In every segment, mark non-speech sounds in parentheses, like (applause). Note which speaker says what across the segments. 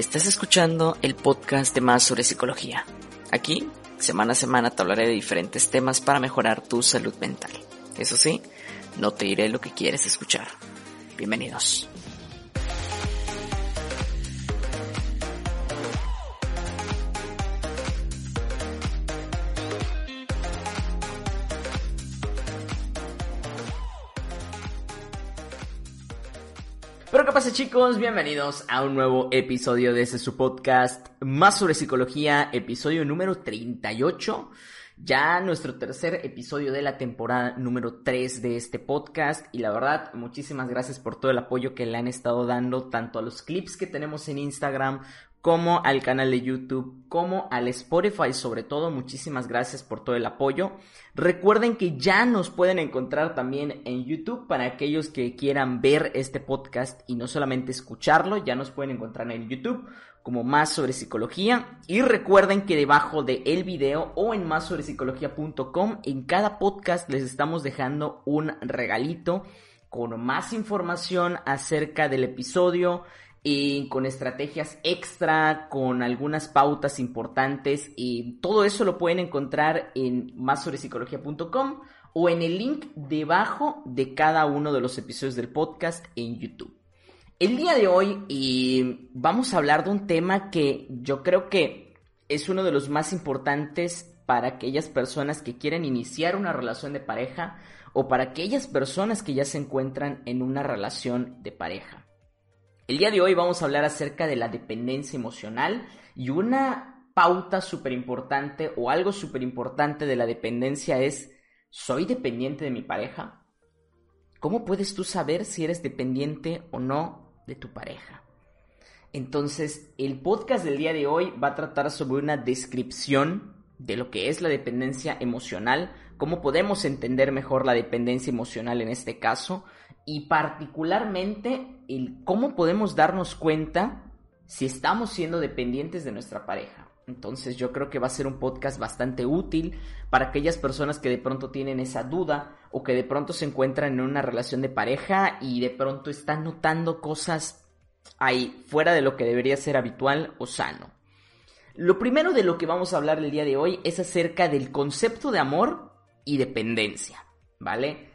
Speaker 1: Estás escuchando el podcast de Más sobre Psicología. Aquí, semana a semana, te hablaré de diferentes temas para mejorar tu salud mental. Eso sí, no te diré lo que quieres escuchar. Bienvenidos. Pero qué pasa chicos, bienvenidos a un nuevo episodio de este su podcast Más sobre psicología, episodio número 38. Ya nuestro tercer episodio de la temporada número 3 de este podcast y la verdad muchísimas gracias por todo el apoyo que le han estado dando tanto a los clips que tenemos en Instagram como al canal de YouTube, como al Spotify sobre todo. Muchísimas gracias por todo el apoyo. Recuerden que ya nos pueden encontrar también en YouTube para aquellos que quieran ver este podcast y no solamente escucharlo, ya nos pueden encontrar en YouTube como más sobre psicología y recuerden que debajo de el video o en más sobre psicología.com en cada podcast les estamos dejando un regalito con más información acerca del episodio, y con estrategias extra, con algunas pautas importantes y todo eso lo pueden encontrar en psicología.com o en el link debajo de cada uno de los episodios del podcast en YouTube. El día de hoy vamos a hablar de un tema que yo creo que es uno de los más importantes para aquellas personas que quieren iniciar una relación de pareja o para aquellas personas que ya se encuentran en una relación de pareja. El día de hoy vamos a hablar acerca de la dependencia emocional y una pauta súper importante o algo súper importante de la dependencia es, ¿soy dependiente de mi pareja? ¿Cómo puedes tú saber si eres dependiente o no de tu pareja? Entonces, el podcast del día de hoy va a tratar sobre una descripción de lo que es la dependencia emocional, cómo podemos entender mejor la dependencia emocional en este caso, y particularmente el cómo podemos darnos cuenta si estamos siendo dependientes de nuestra pareja. Entonces yo creo que va a ser un podcast bastante útil para aquellas personas que de pronto tienen esa duda o que de pronto se encuentran en una relación de pareja y de pronto están notando cosas ahí fuera de lo que debería ser habitual o sano. Lo primero de lo que vamos a hablar el día de hoy es acerca del concepto de amor y dependencia, ¿vale?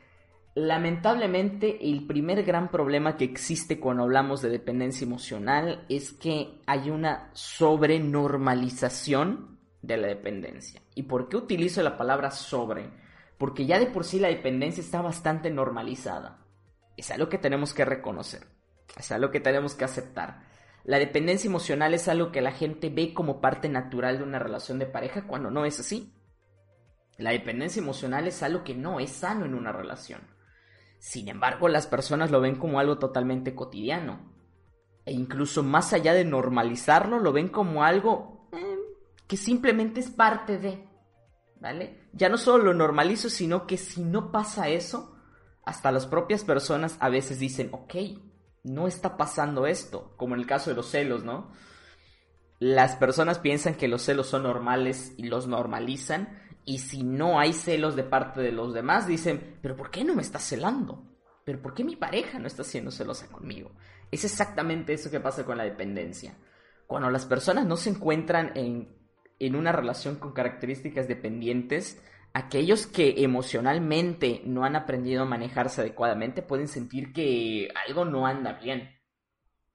Speaker 1: Lamentablemente, el primer gran problema que existe cuando hablamos de dependencia emocional es que hay una sobrenormalización de la dependencia. ¿Y por qué utilizo la palabra sobre? Porque ya de por sí la dependencia está bastante normalizada. Es algo que tenemos que reconocer. Es algo que tenemos que aceptar. La dependencia emocional es algo que la gente ve como parte natural de una relación de pareja cuando no es así. La dependencia emocional es algo que no es sano en una relación. Sin embargo, las personas lo ven como algo totalmente cotidiano. E incluso más allá de normalizarlo, lo ven como algo eh, que simplemente es parte de. ¿Vale? Ya no solo lo normalizo, sino que si no pasa eso, hasta las propias personas a veces dicen, ok, no está pasando esto, como en el caso de los celos, ¿no? Las personas piensan que los celos son normales y los normalizan, y si no hay celos de parte de los demás, dicen, pero ¿por qué no me estás celando? ¿Pero por qué mi pareja no está siendo celosa conmigo? Es exactamente eso que pasa con la dependencia. Cuando las personas no se encuentran en, en una relación con características dependientes, aquellos que emocionalmente no han aprendido a manejarse adecuadamente pueden sentir que algo no anda bien.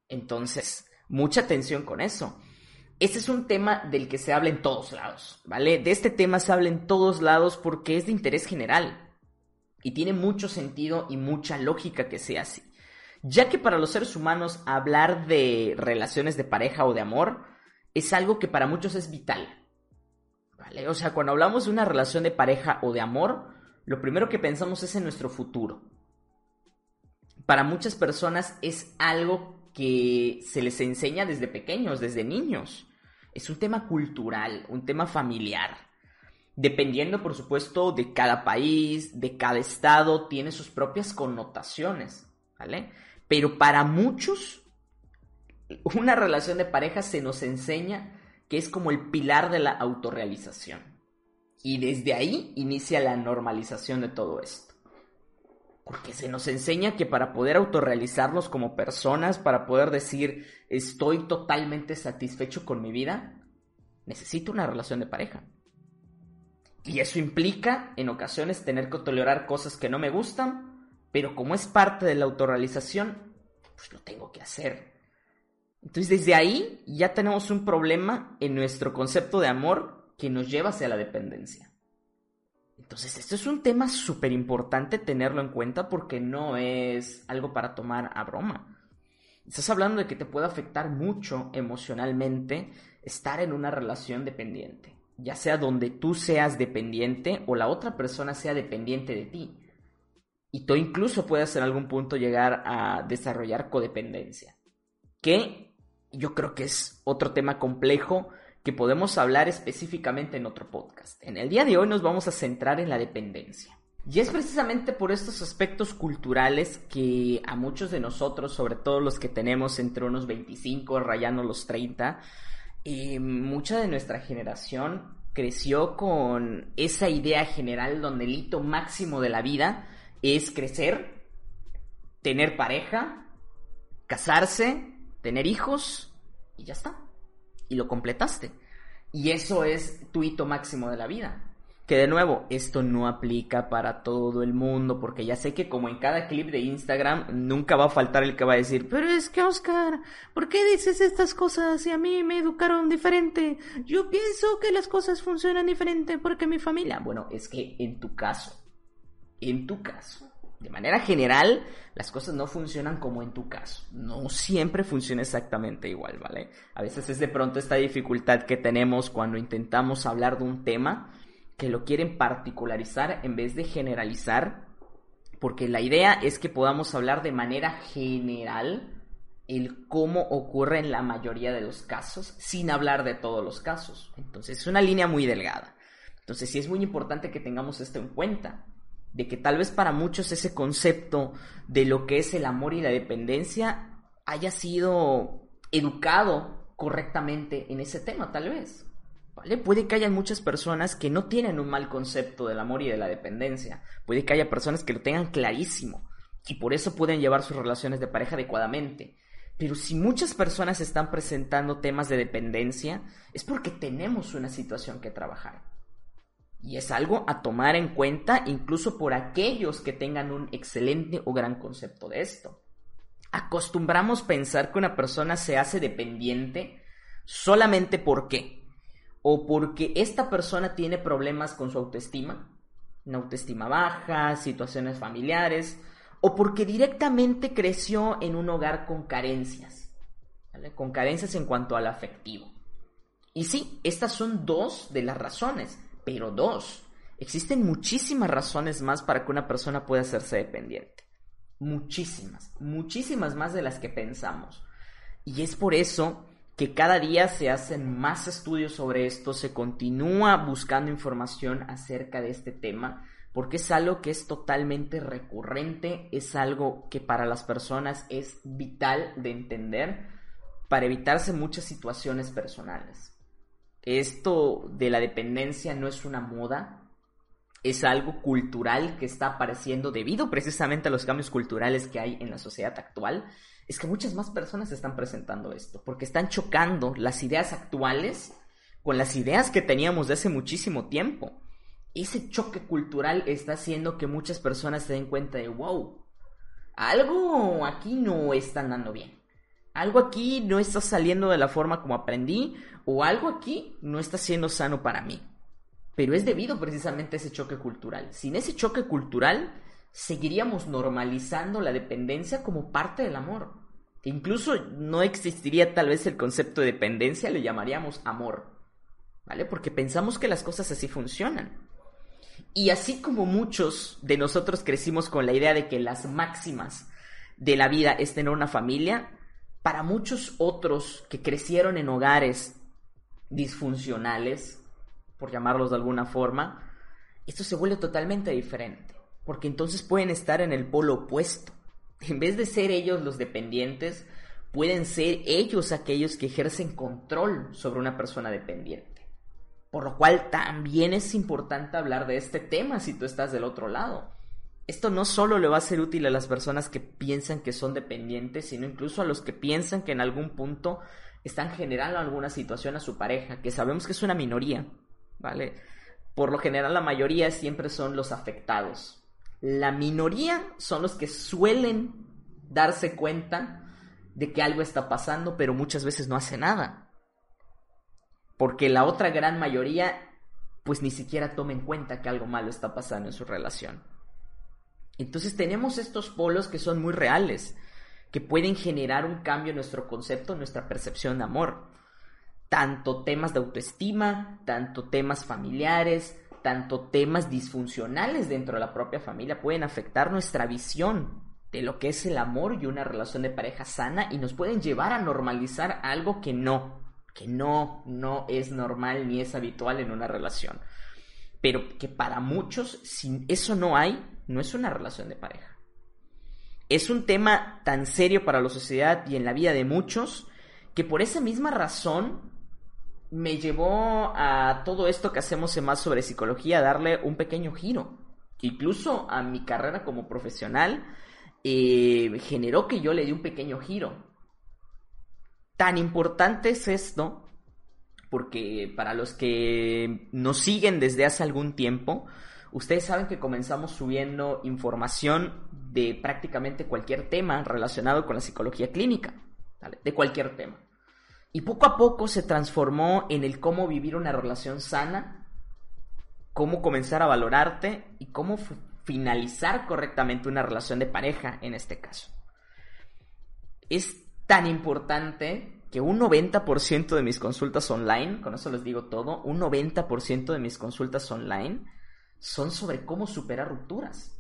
Speaker 1: Entonces, mucha atención con eso. Este es un tema del que se habla en todos lados, ¿vale? De este tema se habla en todos lados porque es de interés general y tiene mucho sentido y mucha lógica que sea así. Ya que para los seres humanos hablar de relaciones de pareja o de amor es algo que para muchos es vital. ¿Vale? O sea, cuando hablamos de una relación de pareja o de amor, lo primero que pensamos es en nuestro futuro. para muchas personas es algo que se les enseña desde pequeños, desde niños. Es un tema cultural, un tema familiar. Dependiendo, por supuesto, de cada país, de cada estado, tiene sus propias connotaciones, ¿vale? Pero para muchos, una relación de pareja se nos enseña que es como el pilar de la autorrealización. Y desde ahí inicia la normalización de todo esto. Porque se nos enseña que para poder autorrealizarnos como personas, para poder decir estoy totalmente satisfecho con mi vida, necesito una relación de pareja. Y eso implica en ocasiones tener que tolerar cosas que no me gustan, pero como es parte de la autorrealización, pues lo tengo que hacer. Entonces desde ahí ya tenemos un problema en nuestro concepto de amor que nos lleva hacia la dependencia. Entonces, esto es un tema súper importante tenerlo en cuenta porque no es algo para tomar a broma. Estás hablando de que te puede afectar mucho emocionalmente estar en una relación dependiente, ya sea donde tú seas dependiente o la otra persona sea dependiente de ti. Y tú incluso puedes en algún punto llegar a desarrollar codependencia, que yo creo que es otro tema complejo que podemos hablar específicamente en otro podcast. En el día de hoy nos vamos a centrar en la dependencia. Y es precisamente por estos aspectos culturales que a muchos de nosotros, sobre todo los que tenemos entre unos 25 rayando los 30, eh, mucha de nuestra generación creció con esa idea general donde el hito máximo de la vida es crecer, tener pareja, casarse, tener hijos y ya está y lo completaste. Y eso es tu hito máximo de la vida. Que de nuevo, esto no aplica para todo el mundo, porque ya sé que como en cada clip de Instagram, nunca va a faltar el que va a decir, pero es que Oscar, ¿por qué dices estas cosas si a mí me educaron diferente? Yo pienso que las cosas funcionan diferente porque mi familia... Bueno, es que en tu caso, en tu caso, de manera general, las cosas no funcionan como en tu caso. No siempre funciona exactamente igual, ¿vale? A veces es de pronto esta dificultad que tenemos cuando intentamos hablar de un tema que lo quieren particularizar en vez de generalizar, porque la idea es que podamos hablar de manera general el cómo ocurre en la mayoría de los casos, sin hablar de todos los casos. Entonces es una línea muy delgada. Entonces sí es muy importante que tengamos esto en cuenta de que tal vez para muchos ese concepto de lo que es el amor y la dependencia haya sido educado correctamente en ese tema, tal vez. ¿Vale? Puede que haya muchas personas que no tienen un mal concepto del amor y de la dependencia. Puede que haya personas que lo tengan clarísimo y por eso pueden llevar sus relaciones de pareja adecuadamente. Pero si muchas personas están presentando temas de dependencia, es porque tenemos una situación que trabajar. Y es algo a tomar en cuenta incluso por aquellos que tengan un excelente o gran concepto de esto. Acostumbramos pensar que una persona se hace dependiente solamente por qué. O porque esta persona tiene problemas con su autoestima, una autoestima baja, situaciones familiares, o porque directamente creció en un hogar con carencias, con carencias en cuanto al afectivo. Y sí, estas son dos de las razones pero dos. Existen muchísimas razones más para que una persona pueda hacerse dependiente. Muchísimas, muchísimas más de las que pensamos. Y es por eso que cada día se hacen más estudios sobre esto, se continúa buscando información acerca de este tema, porque es algo que es totalmente recurrente, es algo que para las personas es vital de entender para evitarse muchas situaciones personales. Esto de la dependencia no es una moda, es algo cultural que está apareciendo debido precisamente a los cambios culturales que hay en la sociedad actual. Es que muchas más personas están presentando esto, porque están chocando las ideas actuales con las ideas que teníamos de hace muchísimo tiempo. Ese choque cultural está haciendo que muchas personas se den cuenta de, wow, algo aquí no está andando bien algo aquí no está saliendo de la forma como aprendí o algo aquí no está siendo sano para mí. Pero es debido precisamente a ese choque cultural. Sin ese choque cultural, seguiríamos normalizando la dependencia como parte del amor. incluso no existiría tal vez el concepto de dependencia, le llamaríamos amor. ¿Vale? Porque pensamos que las cosas así funcionan. Y así como muchos de nosotros crecimos con la idea de que las máximas de la vida es tener una familia, para muchos otros que crecieron en hogares disfuncionales, por llamarlos de alguna forma, esto se vuelve totalmente diferente, porque entonces pueden estar en el polo opuesto. (laughs) En vez de ser ellos los dependientes, pueden ser ellos aquellos que ejercen control sobre una persona dependiente. Por lo cual también es importante hablar de este tema si tú estás del otro lado. Esto no solo le va a ser útil a las personas que piensan que son dependientes, sino incluso a los que piensan que en algún punto están generando alguna situación a su pareja, que sabemos que es una minoría, ¿vale? Por lo general la mayoría siempre son los afectados. La minoría son los que suelen darse cuenta de que algo está pasando, pero muchas veces no hace nada. Porque la otra gran mayoría pues ni siquiera toma en cuenta que algo malo está pasando en su relación. Entonces tenemos estos polos que son muy reales, que pueden generar un cambio en nuestro concepto, en nuestra percepción de amor. Tanto temas de autoestima, tanto temas familiares, tanto temas disfuncionales dentro de la propia familia pueden afectar nuestra visión de lo que es el amor y una relación de pareja sana y nos pueden llevar a normalizar algo que no, que no, no es normal ni es habitual en una relación. Pero que para muchos, si eso no hay, no es una relación de pareja. Es un tema tan serio para la sociedad y en la vida de muchos que por esa misma razón me llevó a todo esto que hacemos en más sobre psicología a darle un pequeño giro. Incluso a mi carrera como profesional eh, generó que yo le di un pequeño giro. Tan importante es esto, porque para los que nos siguen desde hace algún tiempo, ustedes saben que comenzamos subiendo información de prácticamente cualquier tema relacionado con la psicología clínica, de cualquier tema. Y poco a poco se transformó en el cómo vivir una relación sana, cómo comenzar a valorarte y cómo finalizar correctamente una relación de pareja en este caso. Es tan importante que un 90% de mis consultas online, con eso les digo todo, un 90% de mis consultas online son sobre cómo superar rupturas.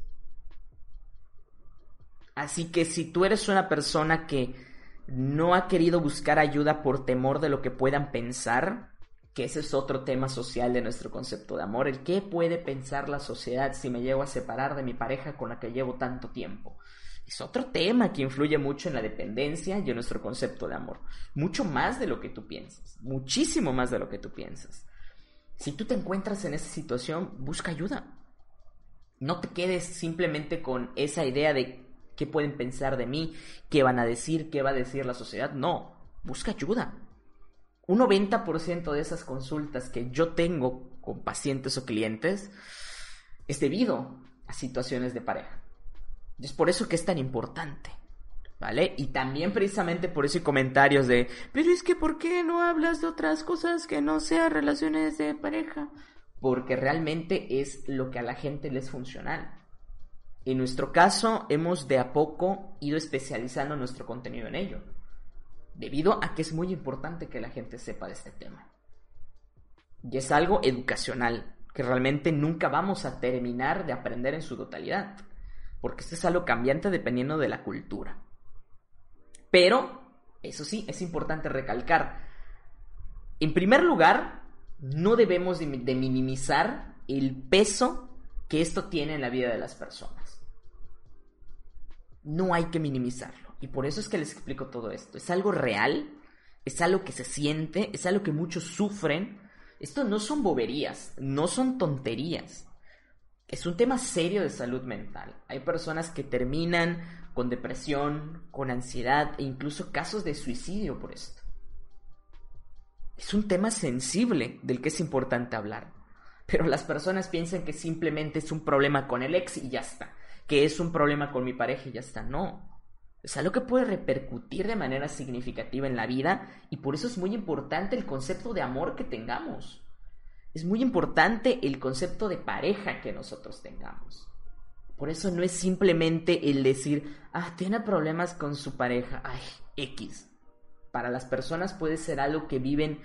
Speaker 1: Así que si tú eres una persona que no ha querido buscar ayuda por temor de lo que puedan pensar, que ese es otro tema social de nuestro concepto de amor, el qué puede pensar la sociedad si me llego a separar de mi pareja con la que llevo tanto tiempo. Es otro tema que influye mucho en la dependencia y en nuestro concepto de amor. Mucho más de lo que tú piensas, muchísimo más de lo que tú piensas. Si tú te encuentras en esa situación, busca ayuda. No te quedes simplemente con esa idea de qué pueden pensar de mí, qué van a decir, qué va a decir la sociedad. No, busca ayuda un 90% de esas consultas que yo tengo con pacientes o clientes es debido a situaciones de pareja. Es por eso que es tan importante. ¿Vale? Y también precisamente por eso hay comentarios de, pero es que ¿por qué no hablas de otras cosas que no sean relaciones de pareja? Porque realmente es lo que a la gente les es funcional. En nuestro caso, hemos de a poco ido especializando nuestro contenido en ello debido a que es muy importante que la gente sepa de este tema. Y es algo educacional, que realmente nunca vamos a terminar de aprender en su totalidad, porque esto es algo cambiante dependiendo de la cultura. Pero, eso sí, es importante recalcar, en primer lugar, no debemos de, minimizar el peso que esto tiene en la vida de las personas. No hay que minimizarlo. Y por eso es que les explico todo esto. Es algo real, es algo que se siente, es algo que muchos sufren. Esto no son boberías, no son tonterías. Es un tema serio de salud mental. Hay personas que terminan con depresión, con ansiedad e incluso casos de suicidio por esto. Es un tema sensible del que es importante hablar. Pero las personas piensan que simplemente es un problema con el ex y ya está. Que es un problema con mi pareja y ya está. No. Es algo que puede repercutir de manera significativa en la vida y por eso es muy importante el concepto de amor que tengamos. Es muy importante el concepto de pareja que nosotros tengamos. Por eso no es simplemente el decir, ah, tiene problemas con su pareja, ay, X. Para las personas puede ser algo que viven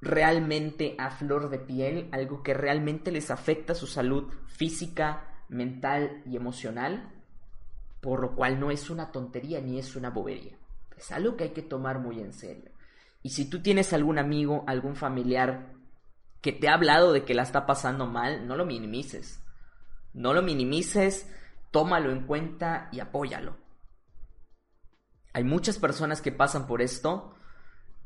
Speaker 1: realmente a flor de piel, algo que realmente les afecta su salud física, mental y emocional por lo cual no es una tontería ni es una bobería. Es algo que hay que tomar muy en serio. Y si tú tienes algún amigo, algún familiar que te ha hablado de que la está pasando mal, no lo minimices. No lo minimices, tómalo en cuenta y apóyalo. Hay muchas personas que pasan por esto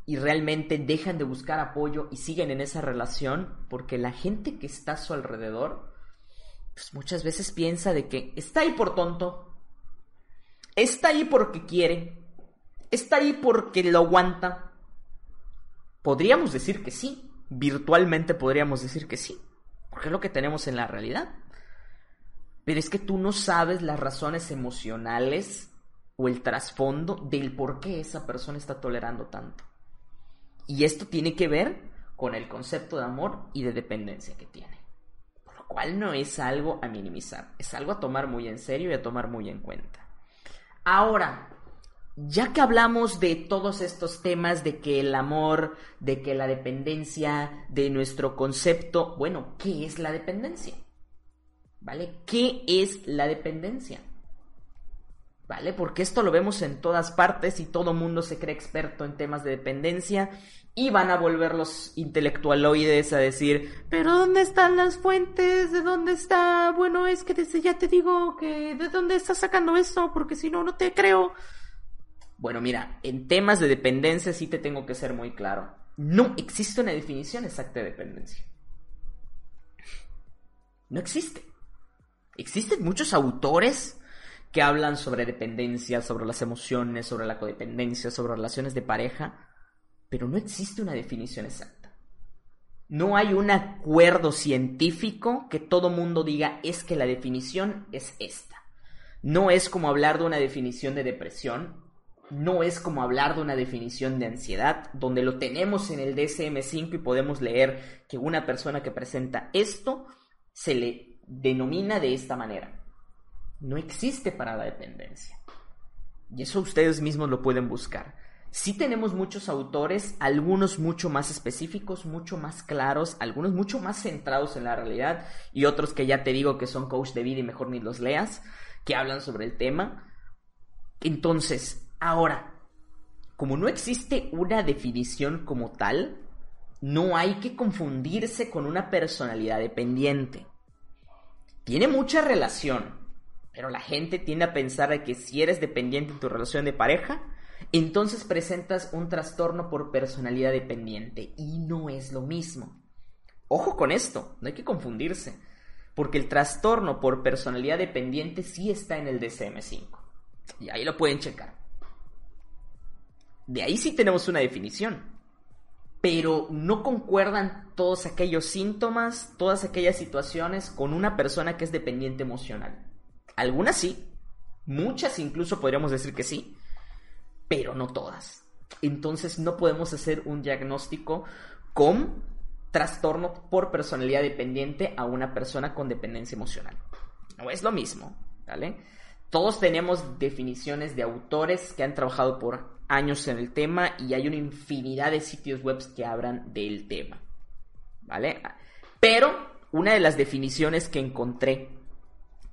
Speaker 1: y realmente dejan de buscar apoyo y siguen en esa relación porque la gente que está a su alrededor, pues muchas veces piensa de que está ahí por tonto, está ahí porque quiere, está ahí porque lo aguanta. Podríamos decir que sí, virtualmente podríamos decir que sí, porque es lo que tenemos en la realidad. Pero es que tú no sabes las razones emocionales o el trasfondo del por qué esa persona está tolerando tanto. Y esto tiene que ver con el concepto de amor y de dependencia que tiene. Por lo cual no es algo a minimizar, es algo a tomar muy en serio y a tomar muy en cuenta. Ahora, ya que hablamos de todos estos temas, de que el amor, de que la dependencia, de nuestro concepto, bueno, ¿qué es la dependencia? ¿Vale? ¿Qué es la dependencia? ¿vale? Porque esto lo vemos en todas partes y todo mundo se cree experto en temas de dependencia y van a volver los intelectualoides a decir, pero ¿dónde están las fuentes? ¿De dónde está? Bueno, es que desde ya te digo que ¿de dónde estás sacando eso? Porque si no, no te creo. Bueno, mira, en temas de dependencia sí te tengo que ser muy claro. No existe una definición exacta de dependencia. No existe. Existen muchos autores que hablan sobre dependencia, sobre las emociones, sobre la codependencia, sobre relaciones de pareja, pero no existe una definición exacta. No hay un acuerdo científico que todo mundo diga es que la definición es esta. No es como hablar de una definición de depresión, no es como hablar de una definición de ansiedad, donde lo tenemos en el DSM5 y podemos leer que una persona que presenta esto se le denomina de esta manera no existe para la dependencia. Y eso ustedes mismos lo pueden buscar. Sí tenemos muchos autores, algunos mucho más específicos, mucho más claros, algunos mucho más centrados en la realidad y otros que ya te digo que son coach de vida y mejor ni los leas, que hablan sobre el tema. Entonces, ahora, como no existe una definición como tal, no hay que confundirse con una personalidad dependiente. Tiene mucha relación, pero la gente tiende a pensar que si eres dependiente en tu relación de pareja, entonces presentas un trastorno por personalidad dependiente. Y no es lo mismo. Ojo con esto, no hay que confundirse. Porque el trastorno por personalidad dependiente sí está en el DSM5. Y ahí lo pueden checar. De ahí sí tenemos una definición. Pero no concuerdan todos aquellos síntomas, todas aquellas situaciones con una persona que es dependiente emocional. Algunas sí, muchas incluso podríamos decir que sí, pero no todas. Entonces no podemos hacer un diagnóstico con trastorno por personalidad dependiente a una persona con dependencia emocional. No es lo mismo, ¿vale? Todos tenemos definiciones de autores que han trabajado por años en el tema y hay una infinidad de sitios web que hablan del tema, ¿vale? Pero una de las definiciones que encontré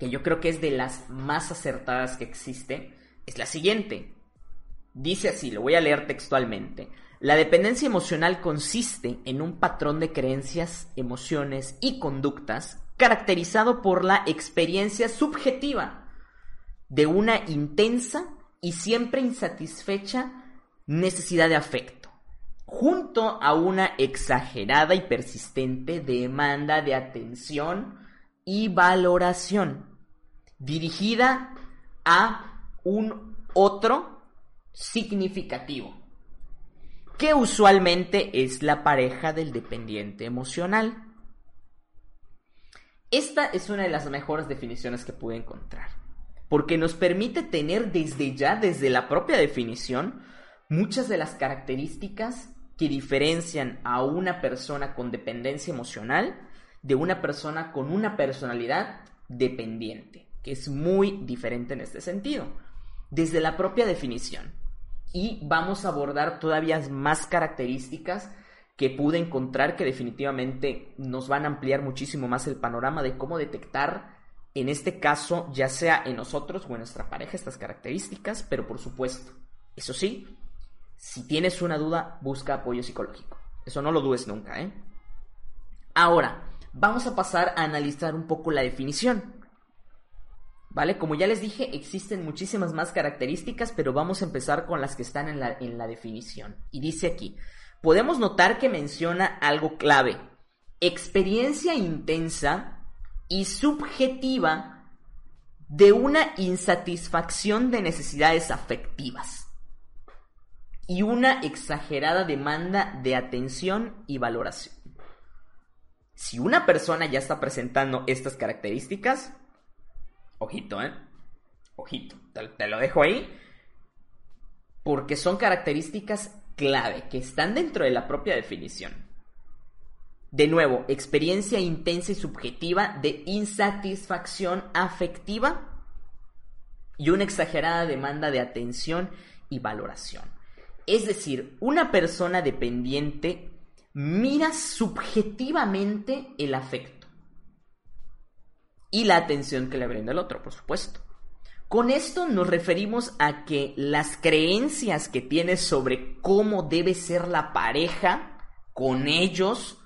Speaker 1: que yo creo que es de las más acertadas que existe, es la siguiente. Dice así, lo voy a leer textualmente. La dependencia emocional consiste en un patrón de creencias, emociones y conductas caracterizado por la experiencia subjetiva de una intensa y siempre insatisfecha necesidad de afecto, junto a una exagerada y persistente demanda de atención y valoración dirigida a un otro significativo, que usualmente es la pareja del dependiente emocional. Esta es una de las mejores definiciones que pude encontrar, porque nos permite tener desde ya, desde la propia definición, muchas de las características que diferencian a una persona con dependencia emocional de una persona con una personalidad dependiente, que es muy diferente en este sentido, desde la propia definición. Y vamos a abordar todavía más características que pude encontrar que definitivamente nos van a ampliar muchísimo más el panorama de cómo detectar en este caso, ya sea en nosotros o en nuestra pareja, estas características, pero por supuesto, eso sí, si tienes una duda, busca apoyo psicológico. Eso no lo dudes nunca, ¿eh? Ahora, vamos a pasar a analizar un poco la definición. ¿Vale? Como ya les dije, existen muchísimas más características, pero vamos a empezar con las que están en la, en la definición. Y dice aquí, podemos notar que menciona algo clave. Experiencia intensa y subjetiva de una insatisfacción de necesidades afectivas y una exagerada demanda de atención y valoración. Si una persona ya está presentando estas características, ojito, ¿eh? Ojito, te, lo dejo ahí, porque son características clave que están dentro de la propia definición. De nuevo, experiencia intensa y subjetiva de insatisfacción afectiva y una exagerada demanda de atención y valoración. Es decir, una persona dependiente mira subjetivamente el afecto y la atención que le brinda el otro, por supuesto. Con esto nos referimos a que las creencias que tiene sobre cómo debe ser la pareja con ellos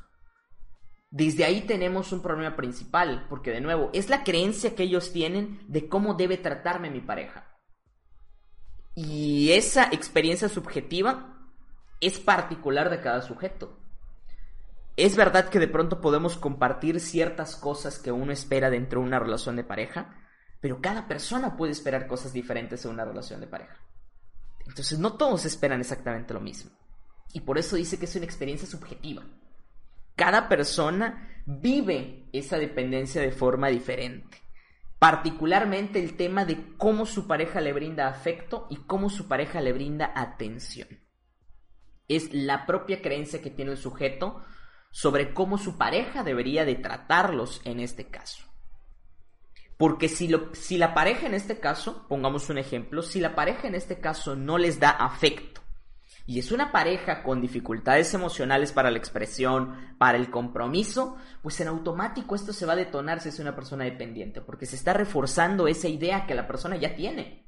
Speaker 1: desde ahí tenemos un problema principal, porque de nuevo, es la creencia que ellos tienen de cómo debe tratarme mi pareja. Y esa experiencia subjetiva es particular de cada sujeto. Es verdad que de pronto podemos compartir ciertas cosas que uno espera dentro de una relación de pareja, pero cada persona puede esperar cosas diferentes en una relación de pareja. Entonces no todos esperan exactamente lo mismo. Y por eso dice que es una experiencia subjetiva cada persona vive esa dependencia de forma diferente. Particularmente el tema de cómo su pareja le brinda afecto y cómo su pareja le brinda atención. Es la propia creencia que tiene el sujeto sobre cómo su pareja debería de tratarlos en este caso. Porque si, si la pareja en este caso, pongamos un ejemplo, si la pareja en este caso no les da afecto, y es una pareja con dificultades emocionales para la expresión, para el compromiso, pues en automático esto se va a detonar si es una persona dependiente, porque se está reforzando esa idea que la persona ya tiene.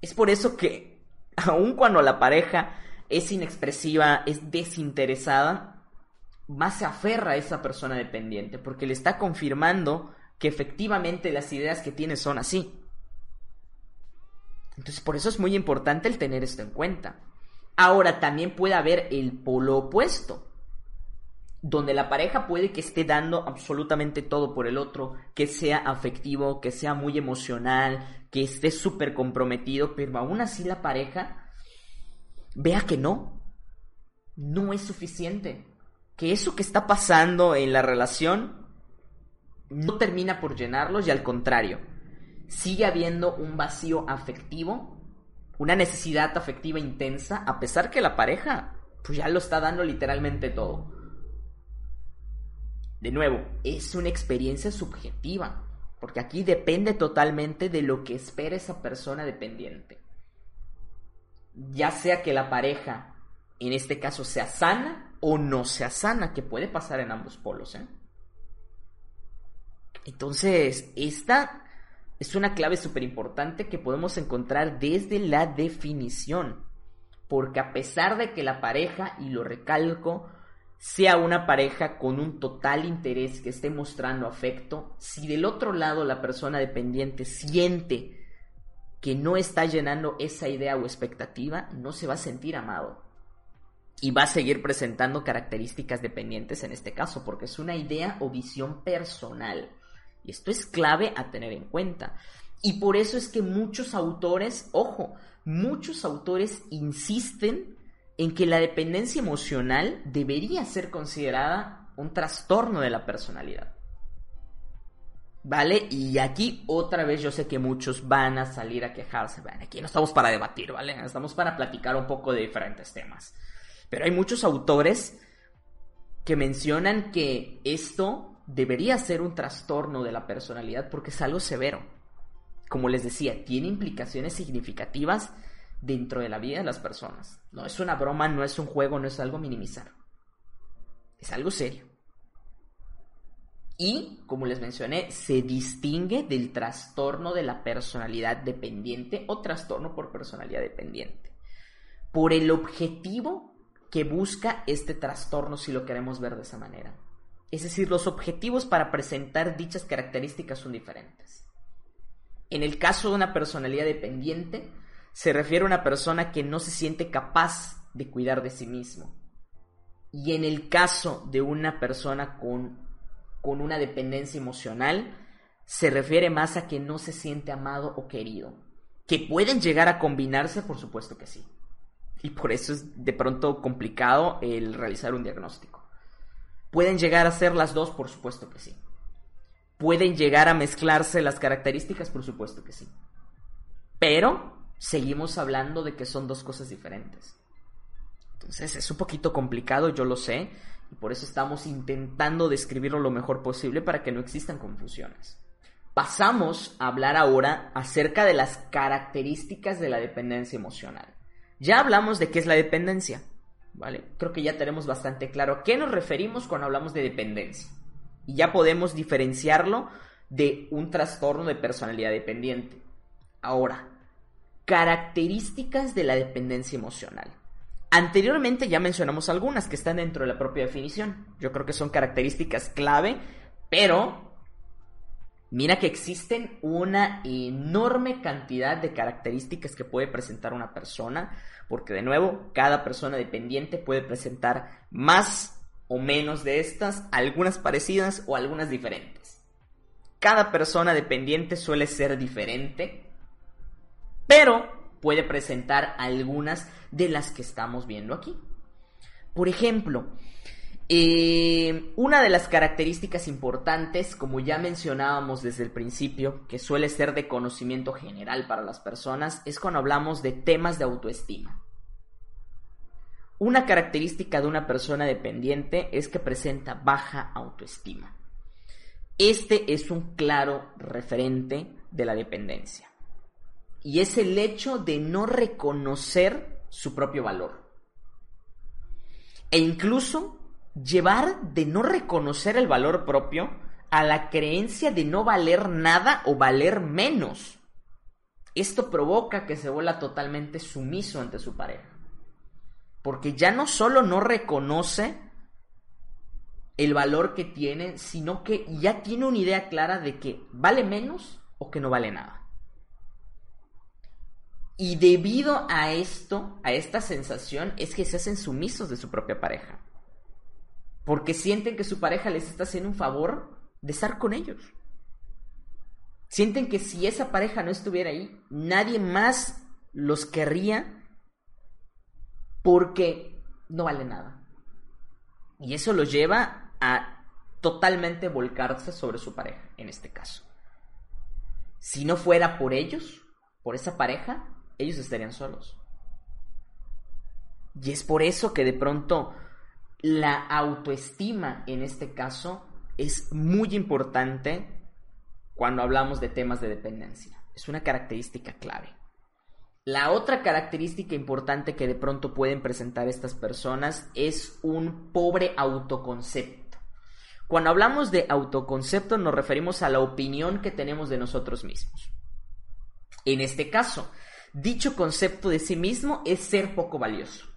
Speaker 1: Es por eso que, (laughs) aun cuando la pareja es inexpresiva, es desinteresada, más se aferra a esa persona dependiente, porque le está confirmando que efectivamente las ideas que tiene son así. Entonces, por eso es muy importante el tener esto en cuenta. Ahora también puede haber el polo opuesto, donde la pareja puede que esté dando absolutamente todo por el otro, que sea afectivo, que sea muy emocional, que esté súper comprometido, pero aún así la pareja vea que no, no es suficiente, que eso que está pasando en la relación no termina por llenarlos y al contrario, sigue habiendo un vacío afectivo una necesidad afectiva intensa, a pesar que la pareja pues ya lo está dando literalmente todo. De nuevo, es una experiencia subjetiva, porque aquí depende totalmente de lo que espera esa persona dependiente. Ya sea que la pareja, en este caso, sea sana o no sea sana, que puede pasar en ambos polos. ¿eh? Entonces, esta es una clave súper importante que podemos encontrar desde la definición. Porque a pesar de que la pareja, y lo recalco, sea una pareja con un total interés que esté mostrando afecto, si del otro lado la persona dependiente siente que no está llenando esa idea o expectativa, no se va a sentir amado. Y va a seguir presentando características dependientes en este caso, porque es una idea o visión personal. Y esto es clave a tener en cuenta. Y por eso es que muchos autores, ojo, muchos autores insisten en que la dependencia emocional debería ser considerada un trastorno de la personalidad. ¿Vale? Y aquí otra vez yo sé que muchos van a salir a quejarse. Bueno, aquí no estamos para debatir, ¿vale? Estamos para platicar un poco de diferentes temas. Pero hay muchos autores que mencionan que esto debería ser un trastorno de la personalidad porque es algo severo. Como les decía, tiene implicaciones significativas dentro de la vida de las personas. No es una broma, no es un juego, no es algo minimizar. Es algo serio. y, como les mencioné, se distingue del trastorno de la personalidad dependiente o trastorno por personalidad dependiente. Por el objetivo que busca este trastorno si lo queremos ver de esa manera. Es decir, los objetivos para presentar dichas características son diferentes. En el caso de una personalidad dependiente, se refiere a una persona que no se siente capaz de cuidar de sí mismo. Y en el caso de una persona con, con una dependencia emocional, se refiere más a que no se siente amado o querido. ¿Que pueden llegar a combinarse? Por supuesto que sí. Y por eso es de pronto complicado el realizar un diagnóstico. ¿Pueden llegar a ser las dos? Por supuesto que sí. ¿Pueden llegar a mezclarse las características? Por supuesto que sí. Pero seguimos hablando de que son dos cosas diferentes. Entonces es un poquito complicado, yo lo sé, y por eso estamos intentando describirlo lo mejor posible para que no existan confusiones. Pasamos a hablar ahora acerca de las características de la dependencia emocional. Ya hablamos de qué es la dependencia, ¿vale? Creo que ya tenemos bastante claro a qué nos referimos cuando hablamos de dependencia. Y ya podemos diferenciarlo de un trastorno de personalidad dependiente. Ahora, características de la dependencia emocional. Anteriormente ya mencionamos algunas que están dentro de la propia definición. Yo creo que son características clave, pero mira que existen una enorme cantidad de características que puede presentar una persona, porque de nuevo, cada persona dependiente puede presentar más o menos de estas, algunas parecidas o algunas diferentes. Cada persona dependiente suele ser diferente pero puede presentar algunas de las que estamos viendo aquí. Por ejemplo, eh, una de las características importantes, como ya mencionábamos desde el principio, que suele ser de conocimiento general para las personas, es cuando hablamos de temas de autoestima. Una característica de una persona dependiente es que presenta baja autoestima. Este es un claro referente de la dependencia y es el hecho de no reconocer su propio valor. E incluso llevar de no reconocer el valor propio a la creencia de no valer nada o valer menos. Esto provoca que se vuelva totalmente sumiso ante su pareja. Porque ya no solo no reconoce el valor que tiene, sino que ya tiene una idea clara de que vale menos o que no vale nada. Y debido a esto, a esta sensación, es que se hacen sumisos de su propia pareja. Porque sienten que su pareja les está haciendo un favor de estar con ellos. Sienten que si esa pareja no estuviera ahí, nadie más los querría porque no vale nada. Y eso los lleva a totalmente volcarse sobre su pareja, en este caso. Si no fuera por ellos, por esa pareja, ellos estarían solos. Y es por eso que de pronto la autoestima en este caso es muy importante cuando hablamos de temas de dependencia. Es una característica clave. La otra característica importante que de pronto pueden presentar estas personas es un pobre autoconcepto. Cuando hablamos de autoconcepto nos referimos a la opinión que tenemos de nosotros mismos. En este caso, Dicho concepto de sí mismo es ser poco valioso.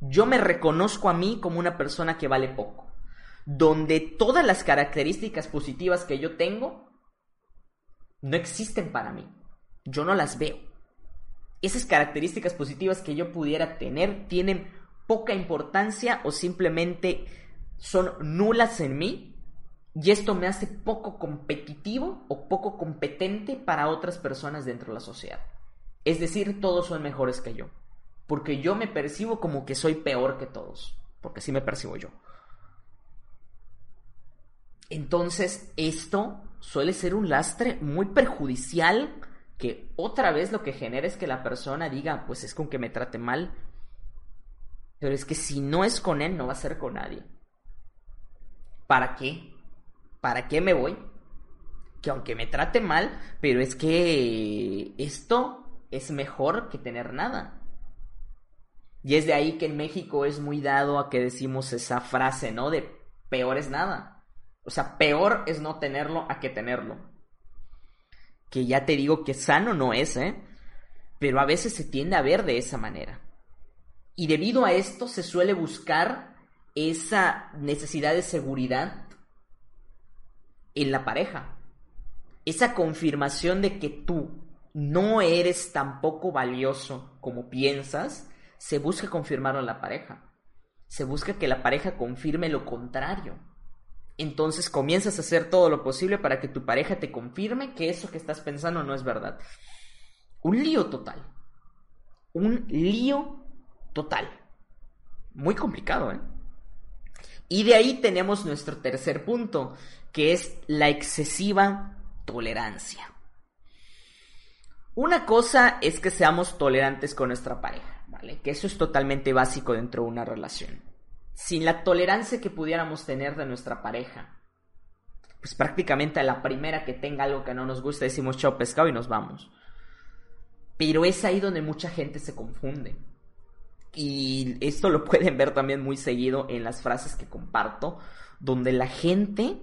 Speaker 1: Yo me reconozco a mí como una persona que vale poco, donde todas las características positivas que yo tengo no existen para mí. Yo no las veo. Esas características positivas que yo pudiera tener tienen poca importancia o simplemente son nulas en mí y esto me hace poco competitivo o poco competente para otras personas dentro de la sociedad. Es decir, todos son mejores que yo. Porque yo me percibo como que soy peor que todos. Porque así me percibo yo. Entonces, esto suele ser un lastre muy perjudicial que otra vez lo que genera es que la persona diga, pues es con que me trate mal. Pero es que si no es con él, no va a ser con nadie. ¿Para qué? ¿Para qué me voy? Que aunque me trate mal, pero es que esto es mejor que tener nada. Y es de ahí que en México es muy dado a que decimos esa frase, ¿no? De peor es nada. O sea, peor es no tenerlo a que tenerlo. Que ya te digo que sano no es, ¿eh? Pero a veces se tiende a ver de esa manera. Y debido a esto se suele buscar esa necesidad de seguridad en la pareja. Esa confirmación de que tú no eres tan poco valioso como piensas, se busca confirmarlo en la pareja. Se busca que la pareja confirme lo contrario. Entonces comienzas a hacer todo lo posible para que tu pareja te confirme que eso que estás pensando no es verdad. Un lío total. Un lío total. Muy complicado, ¿eh? Y de ahí tenemos nuestro tercer punto, que es la excesiva tolerancia. Una cosa es que seamos tolerantes con nuestra pareja, Que eso es totalmente básico dentro de una relación. Sin la tolerancia que pudiéramos tener de nuestra pareja, pues prácticamente a la primera que tenga algo que no nos gusta decimos chao pescado y nos vamos. Pero es ahí donde mucha gente se confunde. Y esto lo (laughs) pueden ver también muy seguido en las frases que comparto, donde la gente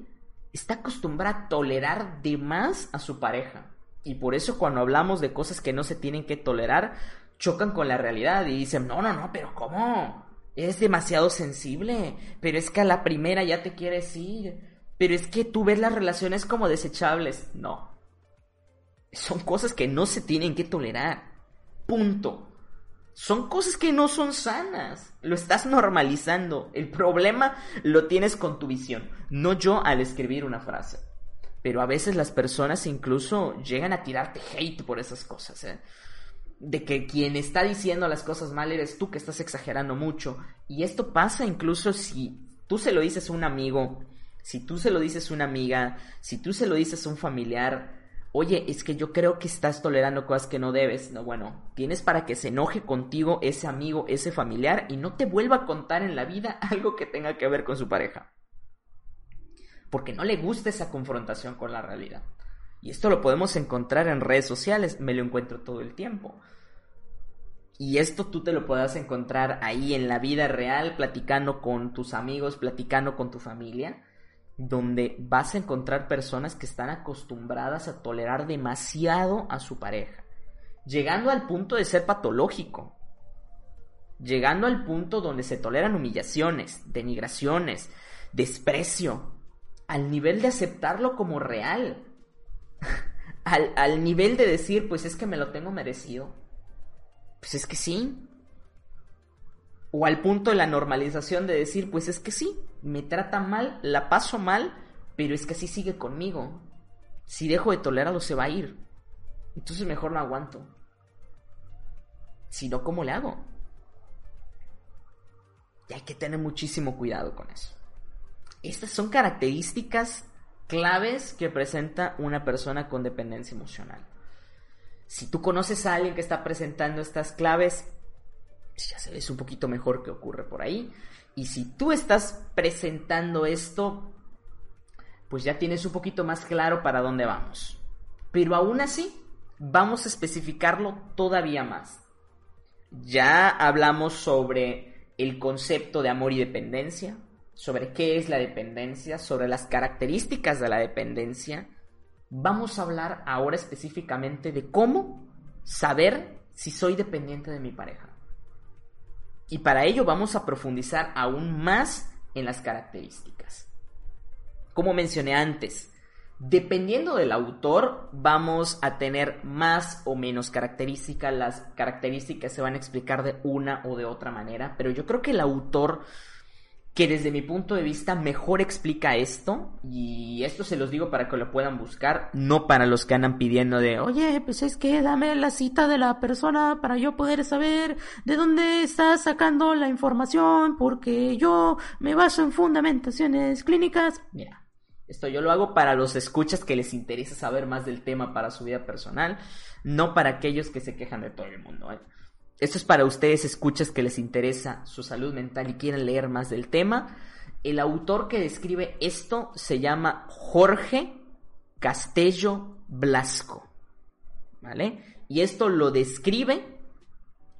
Speaker 1: está acostumbrada a tolerar de más a su pareja. Y por eso cuando hablamos de cosas que no se tienen que tolerar, chocan con la realidad y dicen, no, no, no, pero ¿cómo? Es demasiado sensible, pero es que a la primera ya te quieres ir, pero es que tú ves las relaciones como desechables. No. Son cosas que no se tienen que tolerar. Punto. Son cosas que no son sanas. Lo estás normalizando. El problema lo tienes con tu visión, no yo al escribir una frase. Pero a veces las personas incluso llegan a tirarte hate por esas cosas. ¿eh? De que quien está diciendo las cosas mal eres tú que estás exagerando mucho. Y esto pasa incluso si tú se lo dices a un amigo, si tú se lo dices a una amiga, si tú se lo dices a un familiar oye, es que yo creo que estás tolerando cosas que no debes. No, bueno, tienes para que se enoje contigo ese amigo, ese familiar y no te vuelva a contar en la vida (laughs) algo que tenga que ver con su pareja. Porque no le gusta esa confrontación con la realidad. Y esto lo podemos encontrar en redes sociales, me lo encuentro todo el tiempo. Y esto tú te lo puedas encontrar ahí en la vida real, platicando con tus amigos, platicando con tu familia donde vas a encontrar personas que están acostumbradas a tolerar demasiado a su pareja, llegando al punto de ser patológico, llegando al punto donde se toleran humillaciones, denigraciones, desprecio, al nivel de aceptarlo como real, al, al nivel de decir, pues es que me lo tengo merecido, pues es que sí, o al punto de la normalización de decir, pues es que sí, me trata mal, la paso mal, pero es que así sigue conmigo. Si dejo de tolerarlo se va a ir. Entonces mejor no aguanto. Si no, ¿cómo le hago? Y hay que tener muchísimo cuidado con eso. Estas son características claves que presenta una persona con dependencia emocional. Si tú conoces a alguien que está presentando estas claves, ya sabes un poquito mejor qué ocurre por ahí. Y si tú estás presentando esto, pues ya tienes un poquito más claro para dónde vamos. Pero aún así, vamos a especificarlo todavía más. Ya hablamos sobre el concepto de amor y dependencia, sobre qué es la dependencia, sobre las características de la dependencia. Vamos a hablar ahora específicamente de cómo saber si soy dependiente de mi pareja. Y para ello vamos a profundizar aún más en las características. Como mencioné antes, dependiendo del autor vamos a tener más o menos características. Las características se van a explicar de una o de otra manera, pero yo creo que el autor que desde mi punto de vista mejor explica esto, y esto se los digo para que lo puedan buscar, no para los que andan pidiendo de, oye, pues es que dame la cita de la persona para yo poder saber de dónde estás sacando la información, porque yo me baso en fundamentaciones clínicas. Mira, esto yo lo hago para los escuchas que les interesa saber más del tema para su vida personal, no para aquellos que se quejan de todo el mundo. ¿eh? Esto es para ustedes, escuchas que les interesa su salud mental y quieren leer más del tema. El autor que describe esto se llama Jorge Castello Blasco. ¿Vale? Y esto lo describe,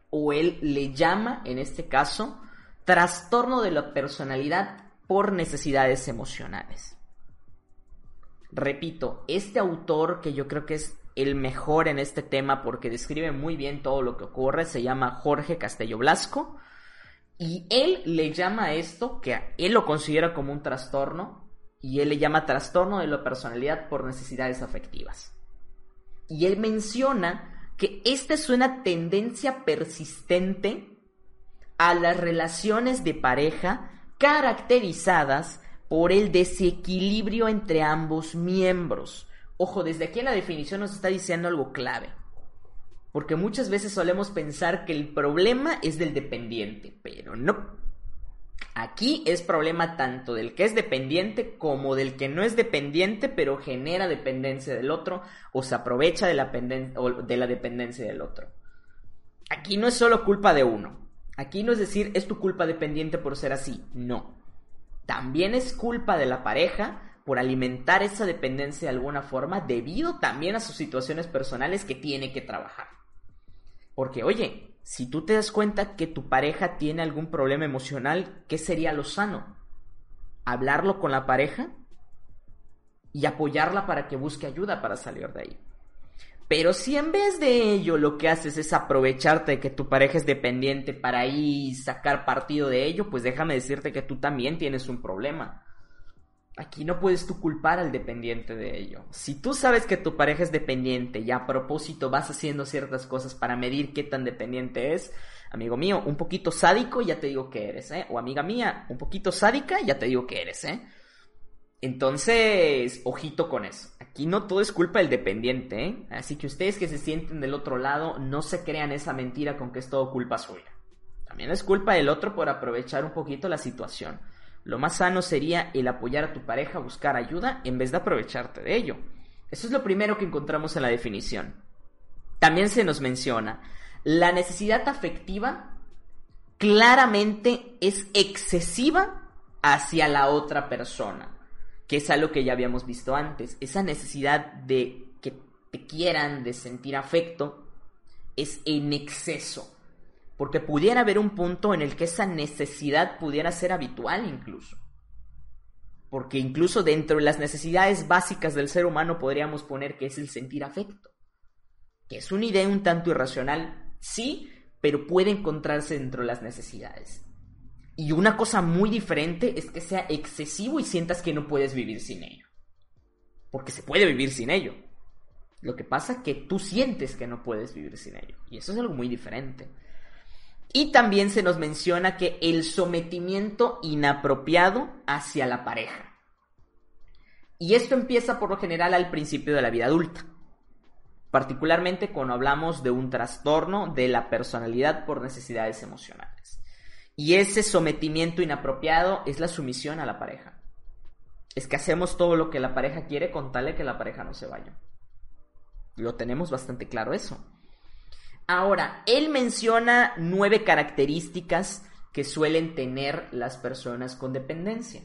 Speaker 1: o él le llama, en este caso, trastorno de la personalidad por necesidades emocionales. repito, este autor que yo creo que es el mejor en este tema porque describe muy bien todo lo que ocurre, se llama Jorge Castello Blasco. Y él le llama esto, que él lo considera como un trastorno, y él le llama trastorno de la personalidad por necesidades afectivas. Y él menciona que esta es una tendencia persistente a las relaciones de pareja caracterizadas por el desequilibrio entre ambos miembros. Ojo, desde aquí en la definición nos está diciendo algo clave. Porque muchas veces solemos pensar que el problema es del dependiente, pero no. Aquí es problema tanto del que es dependiente como del que no es dependiente, pero genera dependencia del otro o se aprovecha de la, de la dependencia del otro. Aquí no es solo culpa de uno. Aquí no es decir es tu culpa dependiente por ser así. No. También es culpa de la pareja por alimentar esa dependencia de alguna forma debido también a sus situaciones personales que tiene que trabajar. Porque, oye, si tú te das cuenta que tu pareja tiene algún problema emocional, ¿qué sería lo sano? Hablarlo con la pareja y apoyarla para que busque ayuda para salir de ahí. Pero si en vez de ello lo que haces es aprovecharte de que tu pareja es dependiente para ahí sacar partido de ello, pues déjame decirte que tú también tienes un problema. Aquí no puedes tú culpar al dependiente de ello. Si tú sabes que tu pareja es dependiente y a propósito vas haciendo ciertas cosas para medir qué tan dependiente es, amigo mío, un poquito sádico ya te digo que eres, ¿eh? O amiga mía, un poquito sádica ya te digo que eres, ¿eh? Entonces, ojito con eso. Aquí no todo es culpa del dependiente, ¿eh? Así que ustedes que se sienten del otro lado, no se crean esa mentira con que es todo culpa suya. También es culpa del otro por aprovechar un poquito la situación. Lo más sano sería el apoyar a tu pareja a buscar ayuda en vez de aprovecharte de ello. Eso es lo primero que encontramos en la definición. También se nos menciona, la necesidad afectiva claramente es excesiva hacia la otra persona, que es algo que ya habíamos visto antes. Esa necesidad de que te quieran, de sentir afecto, es en exceso. Porque pudiera haber un punto en el que esa necesidad pudiera ser habitual incluso. Porque incluso dentro de las necesidades básicas del ser humano podríamos poner que es el sentir afecto. Que es una idea un tanto irracional, sí, pero puede encontrarse dentro de las necesidades. Y una cosa muy diferente es que sea excesivo y sientas que no puedes vivir sin ello. Porque se puede vivir sin ello. Lo que pasa es que tú sientes que no puedes vivir sin ello. Y eso es algo muy diferente. Y también se nos menciona que el sometimiento inapropiado hacia la pareja. Y esto empieza por lo general al principio de la vida adulta, particularmente cuando hablamos de un trastorno de la personalidad por necesidades emocionales. Y ese sometimiento inapropiado es la sumisión a la pareja. Es que hacemos todo lo que la pareja quiere con tal de que la pareja no se vaya. Lo tenemos bastante claro eso. Ahora, él menciona nueve características que suelen tener las personas con dependencia,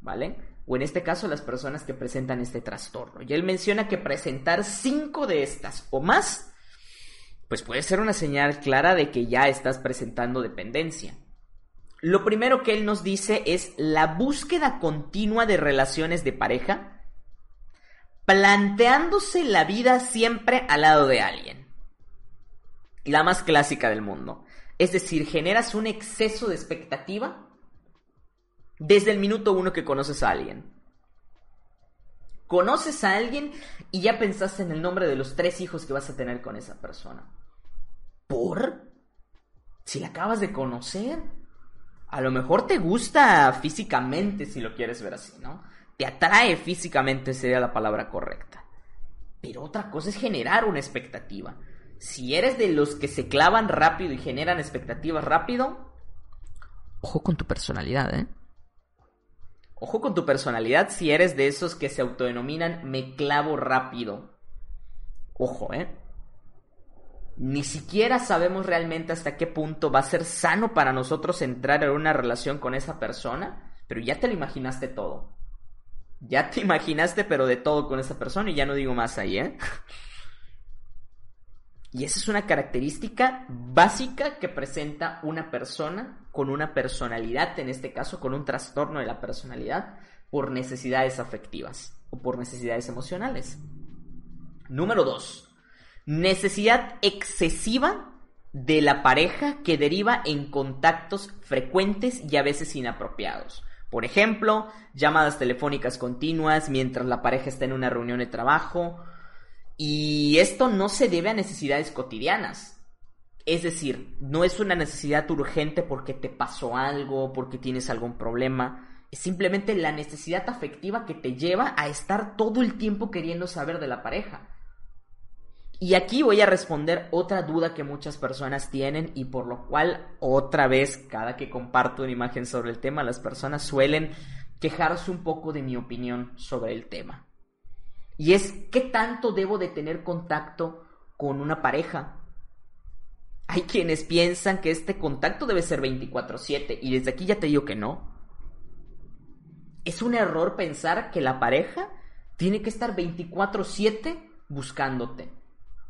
Speaker 1: ¿vale? O en este caso las personas que presentan este trastorno. Y él menciona que presentar cinco de estas o más, pues puede ser una señal clara de que ya estás presentando dependencia. Lo primero que él nos dice es la búsqueda continua de relaciones de pareja, planteándose la vida siempre al lado de alguien la más clásica del mundo. Es decir, generas un exceso de expectativa desde el minuto uno que conoces a alguien. Conoces a alguien y ya pensaste en el nombre de los tres hijos que vas a tener con esa persona. ¿Por? Si la acabas de conocer. A lo mejor te gusta físicamente, si lo quieres ver así, ¿no? Te atrae físicamente, sería la palabra correcta. Pero otra cosa es generar una expectativa si eres de los que se clavan rápido y generan expectativas rápido, ojo con tu personalidad, ¿eh? Ojo con tu personalidad si eres de esos que se autodenominan me clavo rápido. Ojo, ¿eh? Ni siquiera sabemos realmente hasta qué punto va a ser sano para nosotros entrar en una relación con esa persona, pero ya te lo imaginaste todo. Ya te (laughs) imaginaste, pero de todo con esa persona y ya no digo más ahí, ¿eh? (laughs) Y esa es una característica básica que presenta una persona con una personalidad, en este caso con un trastorno de la personalidad, por necesidades afectivas. o por necesidades emocionales. Número 2. Necesidad excesiva de la pareja que deriva en contactos frecuentes y a veces inapropiados. Por ejemplo, llamadas telefónicas continuas mientras la pareja está en una reunión de trabajo. Y esto no se debe a necesidades cotidianas. Es decir, no es una necesidad urgente porque te pasó algo, porque tienes algún problema. Es simplemente la necesidad afectiva que te lleva a estar todo el tiempo queriendo saber de la pareja. Y aquí voy a responder otra duda que muchas personas tienen y por lo cual otra vez cada que comparto una imagen sobre el tema las personas suelen quejarse un poco de mi opinión sobre el tema. Y es qué tanto debo de tener contacto con una pareja. Hay quienes piensan que este contacto debe ser 24/7 y desde aquí ya te digo que no. Es un error pensar que la pareja tiene que estar 24/7 buscándote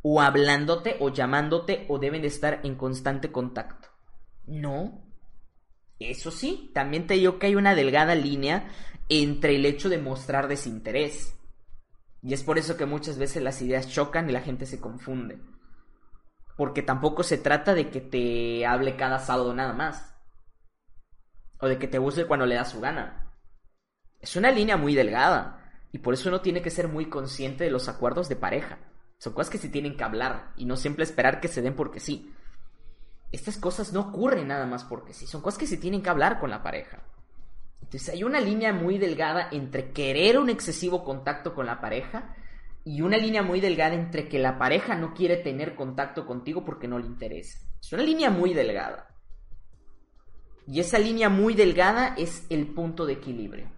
Speaker 1: o hablándote o llamándote o deben de estar en constante contacto. No. Eso sí, también te digo que hay una delgada línea entre el hecho de mostrar desinterés. Y es por eso que muchas veces las ideas chocan y la gente se confunde. Porque tampoco se trata de que te hable cada sábado nada más. O de que te busque cuando le da su gana. Es una línea muy delgada. Y por eso uno tiene que ser muy consciente de los acuerdos de pareja. Son cosas que se tienen que hablar y no siempre esperar que se den porque sí. Estas cosas no ocurren nada más porque sí, son cosas que se tienen que hablar con la pareja. Entonces hay una línea muy delgada entre querer un excesivo contacto con la pareja y una línea muy delgada entre que la pareja no quiere tener contacto contigo porque no le interesa. Es una línea muy delgada. Y esa línea muy delgada es el punto de equilibrio.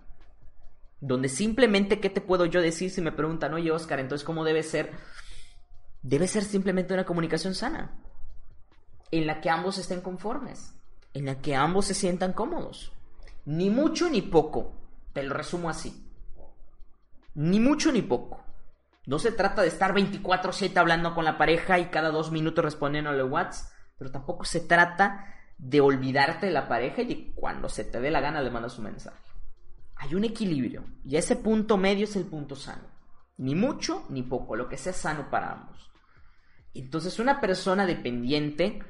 Speaker 1: Donde simplemente, ¿qué te puedo yo decir si me preguntan, oye Oscar, entonces cómo debe ser debe ser simplemente una comunicación sana, en la que ambos estén conformes, en la que ambos se sientan cómodos. Ni mucho ni poco, te lo resumo así. Ni mucho ni poco. No se trata de estar 24/7 hablando con la pareja y cada dos minutos respondiéndole WhatsApp, pero tampoco se trata de olvidarte de la pareja y cuando se te dé la gana le mandas un mensaje. Hay un equilibrio y ese punto medio es el punto sano. Ni mucho ni poco, lo que sea sano para ambos. Entonces una persona dependiente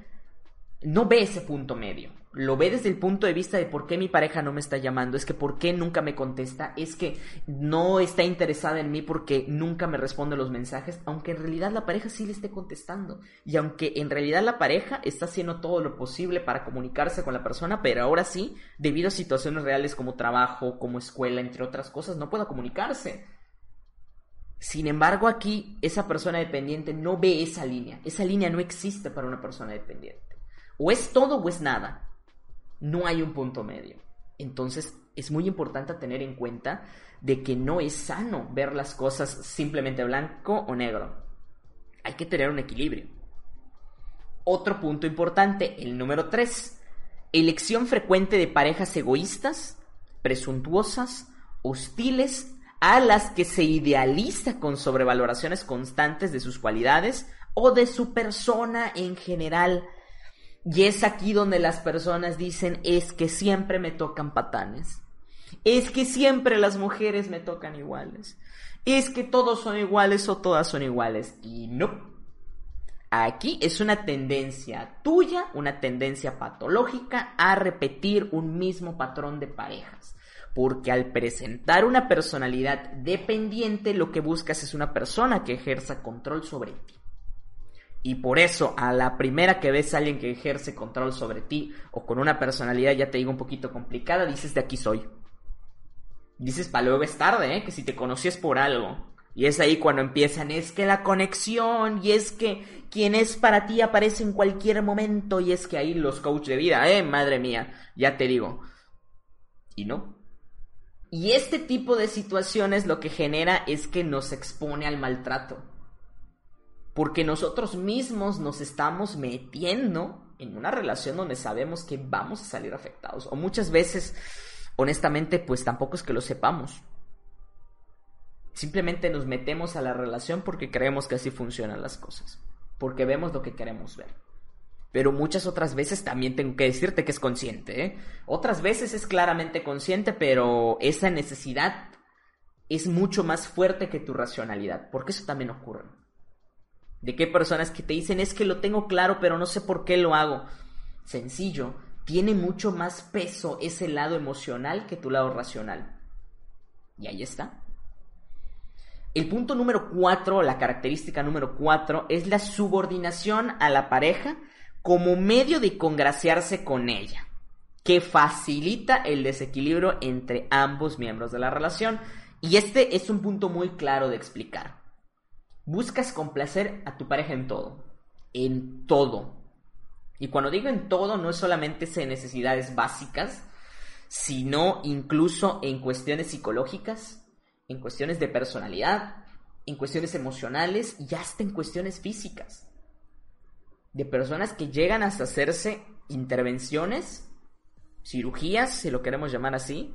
Speaker 1: no ve ese punto medio. Lo ve desde el punto de vista de por qué mi pareja no me está llamando, es que por qué nunca me contesta, es que no está interesada en mí porque nunca me responde los mensajes, aunque en realidad la pareja sí le esté contestando. Y aunque en realidad la pareja está haciendo todo lo posible para comunicarse con la persona, pero ahora sí, debido a situaciones reales como trabajo, como escuela, entre otras cosas, no pueda comunicarse. Sin embargo, aquí esa persona dependiente no ve esa línea. Esa línea no existe para una persona dependiente. O es todo o es nada. No hay un punto medio. Entonces, es muy importante tener en cuenta de que no es sano ver las cosas simplemente blanco o negro. Hay que tener un equilibrio. Otro punto importante, el número 3. Elección frecuente de parejas egoístas, presuntuosas, hostiles a las que se idealiza con sobrevaloraciones constantes de sus cualidades o de su persona en general. Y es aquí donde las personas dicen es que siempre me tocan patanes. Es que siempre las mujeres me tocan iguales. Es que todos son iguales o todas son iguales. Y no. Aquí es una tendencia tuya, una tendencia patológica a repetir un mismo patrón de parejas porque al presentar una personalidad dependiente lo que buscas es una persona que ejerza control sobre ti. Y por eso, a la primera que ves a alguien que ejerce control sobre ti o con una personalidad, ya te digo, un poquito complicada, dices de aquí soy. Dices, para luego es tarde, ¿eh? que si te conocías por algo. Y es ahí cuando empiezan, es que la conexión, y es que quien es para ti aparece en cualquier momento, y es que ahí los coaches de vida, eh, madre mía, ya te digo. Y no, y este tipo de situaciones lo que genera es que nos expone al maltrato. Porque nosotros mismos nos estamos metiendo en una relación donde sabemos que vamos a salir afectados. O muchas veces, honestamente, pues tampoco es que lo sepamos. Simplemente nos metemos a la relación porque creemos que así funcionan las cosas. Porque vemos lo que queremos ver pero muchas otras veces también tengo que decirte que es consciente. ¿eh? Otras veces es claramente consciente, pero esa necesidad es mucho más fuerte que tu racionalidad, porque eso también ocurre. De qué personas que te dicen es que lo tengo claro, pero no sé por qué lo hago. Sencillo, tiene mucho más peso ese lado emocional que tu lado racional. Y ahí está. El punto número cuatro, la característica número cuatro, es la subordinación a la pareja como medio de congraciarse con ella, que facilita el desequilibrio entre ambos miembros de la relación. Y este es un punto muy claro de explicar. Buscas complacer a tu pareja en todo, en todo. Y cuando digo en todo, no es solamente en necesidades básicas, sino incluso en cuestiones psicológicas, en cuestiones de personalidad, en cuestiones emocionales y hasta en cuestiones físicas. De personas que llegan hasta hacerse intervenciones, cirugías, si lo queremos llamar así,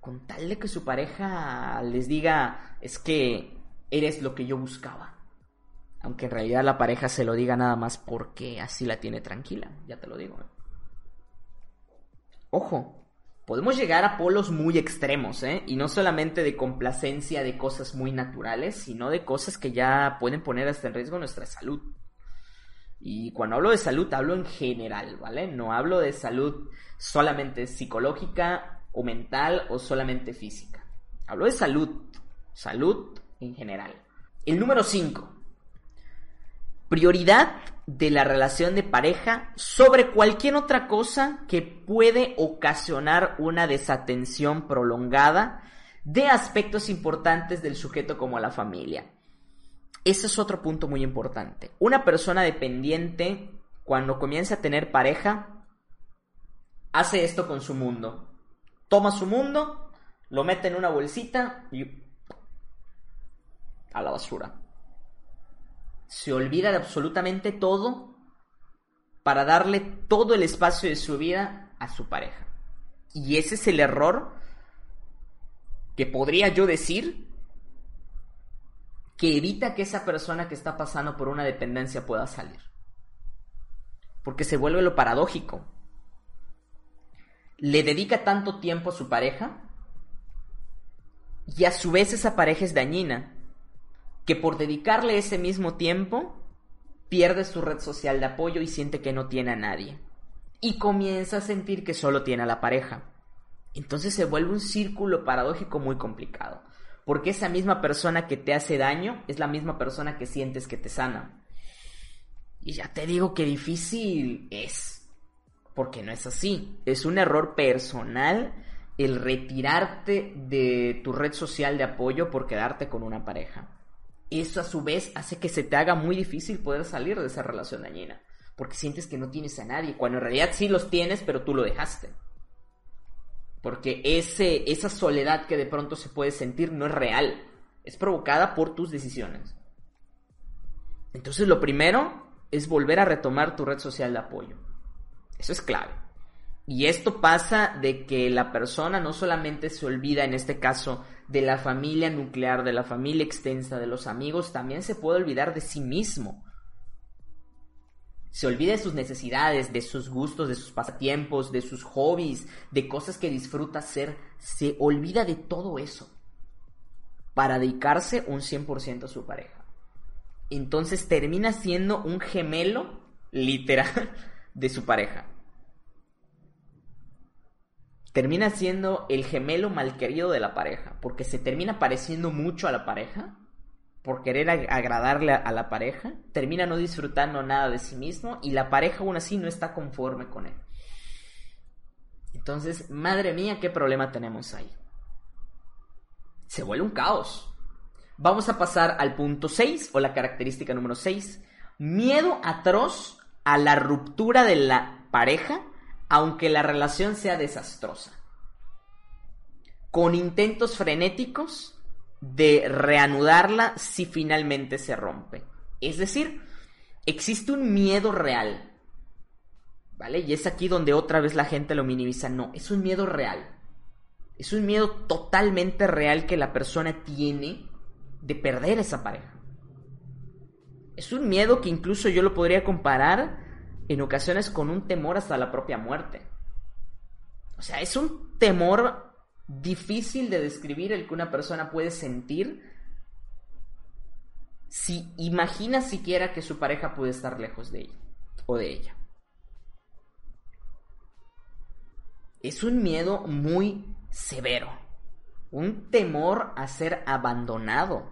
Speaker 1: con tal de que su pareja les diga, es que eres lo que yo buscaba. Aunque en realidad la pareja se lo diga nada más porque así la tiene tranquila, ya te lo digo. ¿eh? Ojo, podemos llegar a polos muy extremos, ¿eh? Y no solamente de complacencia de cosas muy naturales, sino de cosas que ya pueden poner hasta en riesgo nuestra salud. Y cuando hablo de salud, hablo en general, ¿vale? No hablo de salud solamente psicológica o mental o solamente física. Hablo de salud, salud en general. El número 5. Prioridad de la relación de pareja sobre cualquier otra cosa que puede ocasionar una desatención prolongada de aspectos importantes del sujeto como la familia. Ese es otro punto muy importante. Una persona dependiente, cuando comienza a tener pareja, hace esto con su mundo. Toma su mundo, lo mete en una bolsita y a la basura se olvida de absolutamente todo para darle todo el espacio de su vida a su pareja. Y ese es el error que podría yo decir que evita que esa persona que está pasando por una dependencia pueda salir. Porque se vuelve lo paradójico. Le dedica tanto tiempo a su pareja y a su vez esa pareja es dañina que por dedicarle ese mismo tiempo pierde su red social de apoyo y siente que no tiene a nadie. Y comienza a sentir que solo tiene a la pareja. Entonces se vuelve un círculo paradójico muy complicado. Porque esa misma persona que te hace daño es la misma persona que sientes que te sana. Y ya te digo que difícil es. Porque no es así. Es un error personal el retirarte de tu red social de apoyo por quedarte con una pareja eso a su vez hace que se te haga muy difícil poder salir de esa relación dañina. Porque sientes que no tienes a nadie, cuando en realidad sí los tienes, pero tú lo dejaste. Porque ese, esa soledad que de pronto se puede sentir no es real, es provocada por tus decisiones. Entonces lo primero es volver a retomar tu red social de apoyo. Eso es clave. Y esto pasa de que la persona no solamente se olvida, en este caso, de la familia nuclear, de la familia extensa, de los amigos, también se puede olvidar de sí mismo. Se olvida de sus necesidades, de sus gustos, de sus pasatiempos, de sus hobbies, de cosas que disfruta hacer. Se olvida de todo eso para dedicarse un 100% a su pareja. Entonces termina siendo un gemelo literal (laughs) de su pareja termina siendo el gemelo malquerido de la pareja, porque se termina pareciendo mucho a la pareja, por querer agradarle a la pareja, termina no disfrutando nada de sí mismo y la pareja aún así no está conforme con él. Entonces, madre mía, qué problema tenemos ahí. Se vuelve un caos. Vamos a pasar al punto 6 o la característica número 6. Miedo atroz a la ruptura de la pareja aunque la relación sea desastrosa, con intentos frenéticos de reanudarla si finalmente se rompe. Es decir, existe un miedo real, ¿vale? Y es aquí donde otra vez la gente lo minimiza. No, es un miedo real. Es un miedo totalmente real que la persona tiene de perder esa pareja. Es un miedo que incluso yo lo podría comparar en ocasiones con un temor hasta la propia muerte. O sea, es un temor difícil de describir el que una persona puede sentir si imagina siquiera que su pareja puede estar lejos de él o de ella. Es un miedo muy severo, un temor a ser abandonado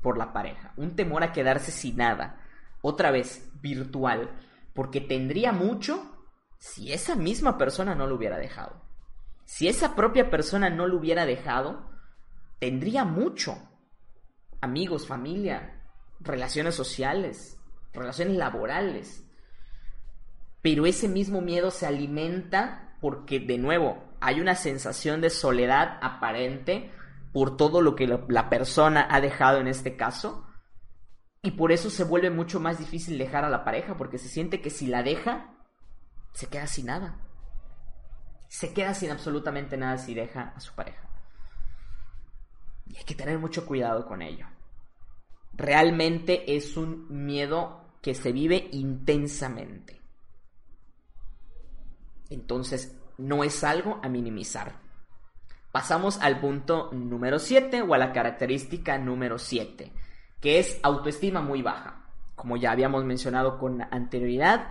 Speaker 1: por la pareja, un temor a quedarse sin nada, otra vez virtual, porque tendría mucho si esa misma persona no lo hubiera dejado. Si esa propia persona no lo hubiera dejado, tendría mucho. Amigos, familia, relaciones sociales, relaciones laborales. Pero ese mismo miedo se alimenta porque, de nuevo, hay una sensación de soledad aparente por todo lo que la persona ha dejado en este caso. Y por eso se vuelve mucho más difícil dejar a la pareja, porque se siente que si la deja, se queda sin nada se queda sin absolutamente nada si deja a su pareja. Y hay que tener mucho cuidado con ello. Realmente es un miedo que se vive intensamente. Entonces, no es algo a minimizar. Pasamos al punto número 7 o a la característica número 7, que es autoestima muy baja. Como ya habíamos mencionado con anterioridad,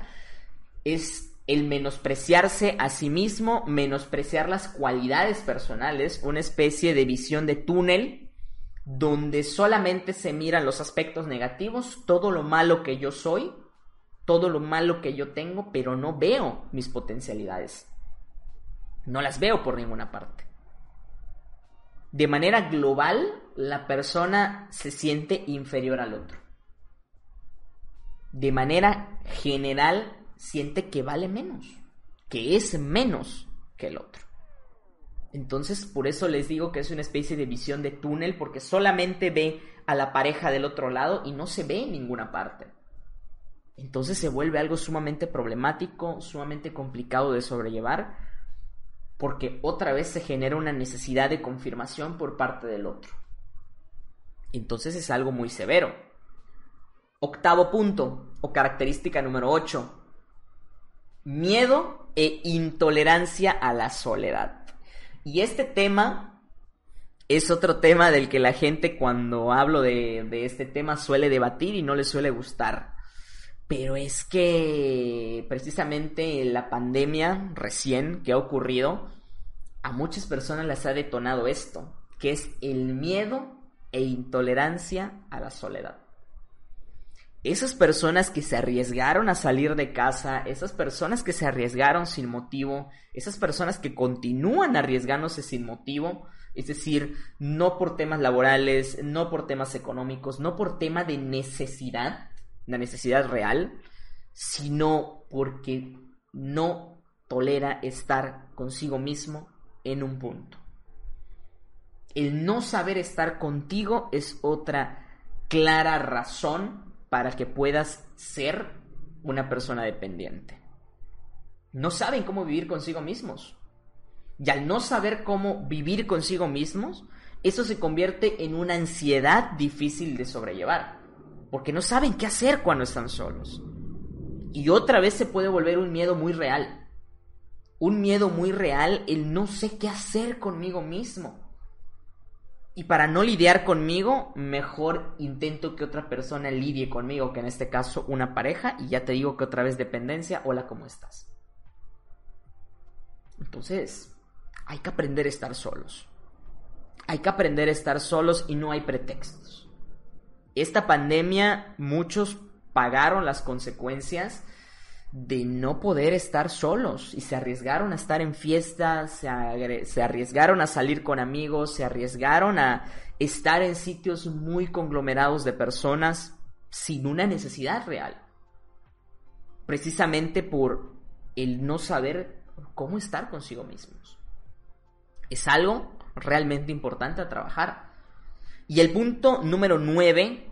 Speaker 1: es el menospreciarse a sí mismo, menospreciar las cualidades personales, una especie de visión de túnel donde solamente se miran los aspectos negativos, todo lo malo que yo soy, todo lo malo que yo tengo, pero no veo mis potencialidades. No las veo por ninguna parte. De manera global, la persona se siente inferior al otro. De manera general, siente que vale menos, que es menos que el otro. Entonces, por eso les digo que es una especie de visión de túnel, porque solamente ve a la pareja del otro lado y no se ve en ninguna parte. Entonces se vuelve algo sumamente problemático, sumamente complicado de sobrellevar, porque otra vez se genera una necesidad de confirmación por parte del otro. Entonces es algo muy severo. Octavo punto, o característica número 8, miedo e intolerancia a la soledad. Y este tema es otro tema del que la gente cuando hablo de, este tema suele debatir y no le suele gustar. Pero es que precisamente la pandemia recién que ha ocurrido, a muchas personas les ha detonado esto, que es el miedo e intolerancia a la soledad esas personas que se arriesgaron a salir de casa, esas personas que se arriesgaron sin motivo, esas personas que continúan arriesgándose sin motivo, es decir, no por temas laborales, no por temas económicos, no por tema de necesidad, la necesidad real, sino porque no tolera estar consigo mismo en un punto. El no saber estar contigo es otra clara razón para que puedas ser una persona dependiente. No saben cómo vivir consigo mismos. Y al no saber cómo vivir consigo mismos, eso se convierte en una ansiedad difícil de sobrellevar. Porque no saben qué hacer cuando están solos. Y otra vez se puede volver un miedo muy real. Un miedo muy real el no sé qué hacer conmigo mismo. Y para no lidiar conmigo, mejor intento que otra persona lidie conmigo, que en este caso una pareja, y ya te digo que otra vez dependencia, hola, ¿cómo estás? Entonces, hay que aprender a estar solos. Hay que aprender a estar solos y no hay pretextos. Esta pandemia, muchos pagaron las consecuencias de no poder estar solos y se arriesgaron a estar en fiestas, se, arriesgaron a salir con amigos, se arriesgaron a estar en sitios muy conglomerados de personas sin una necesidad real. Precisamente por el no saber cómo estar consigo mismos. Es algo realmente importante a trabajar. Y el punto número nueve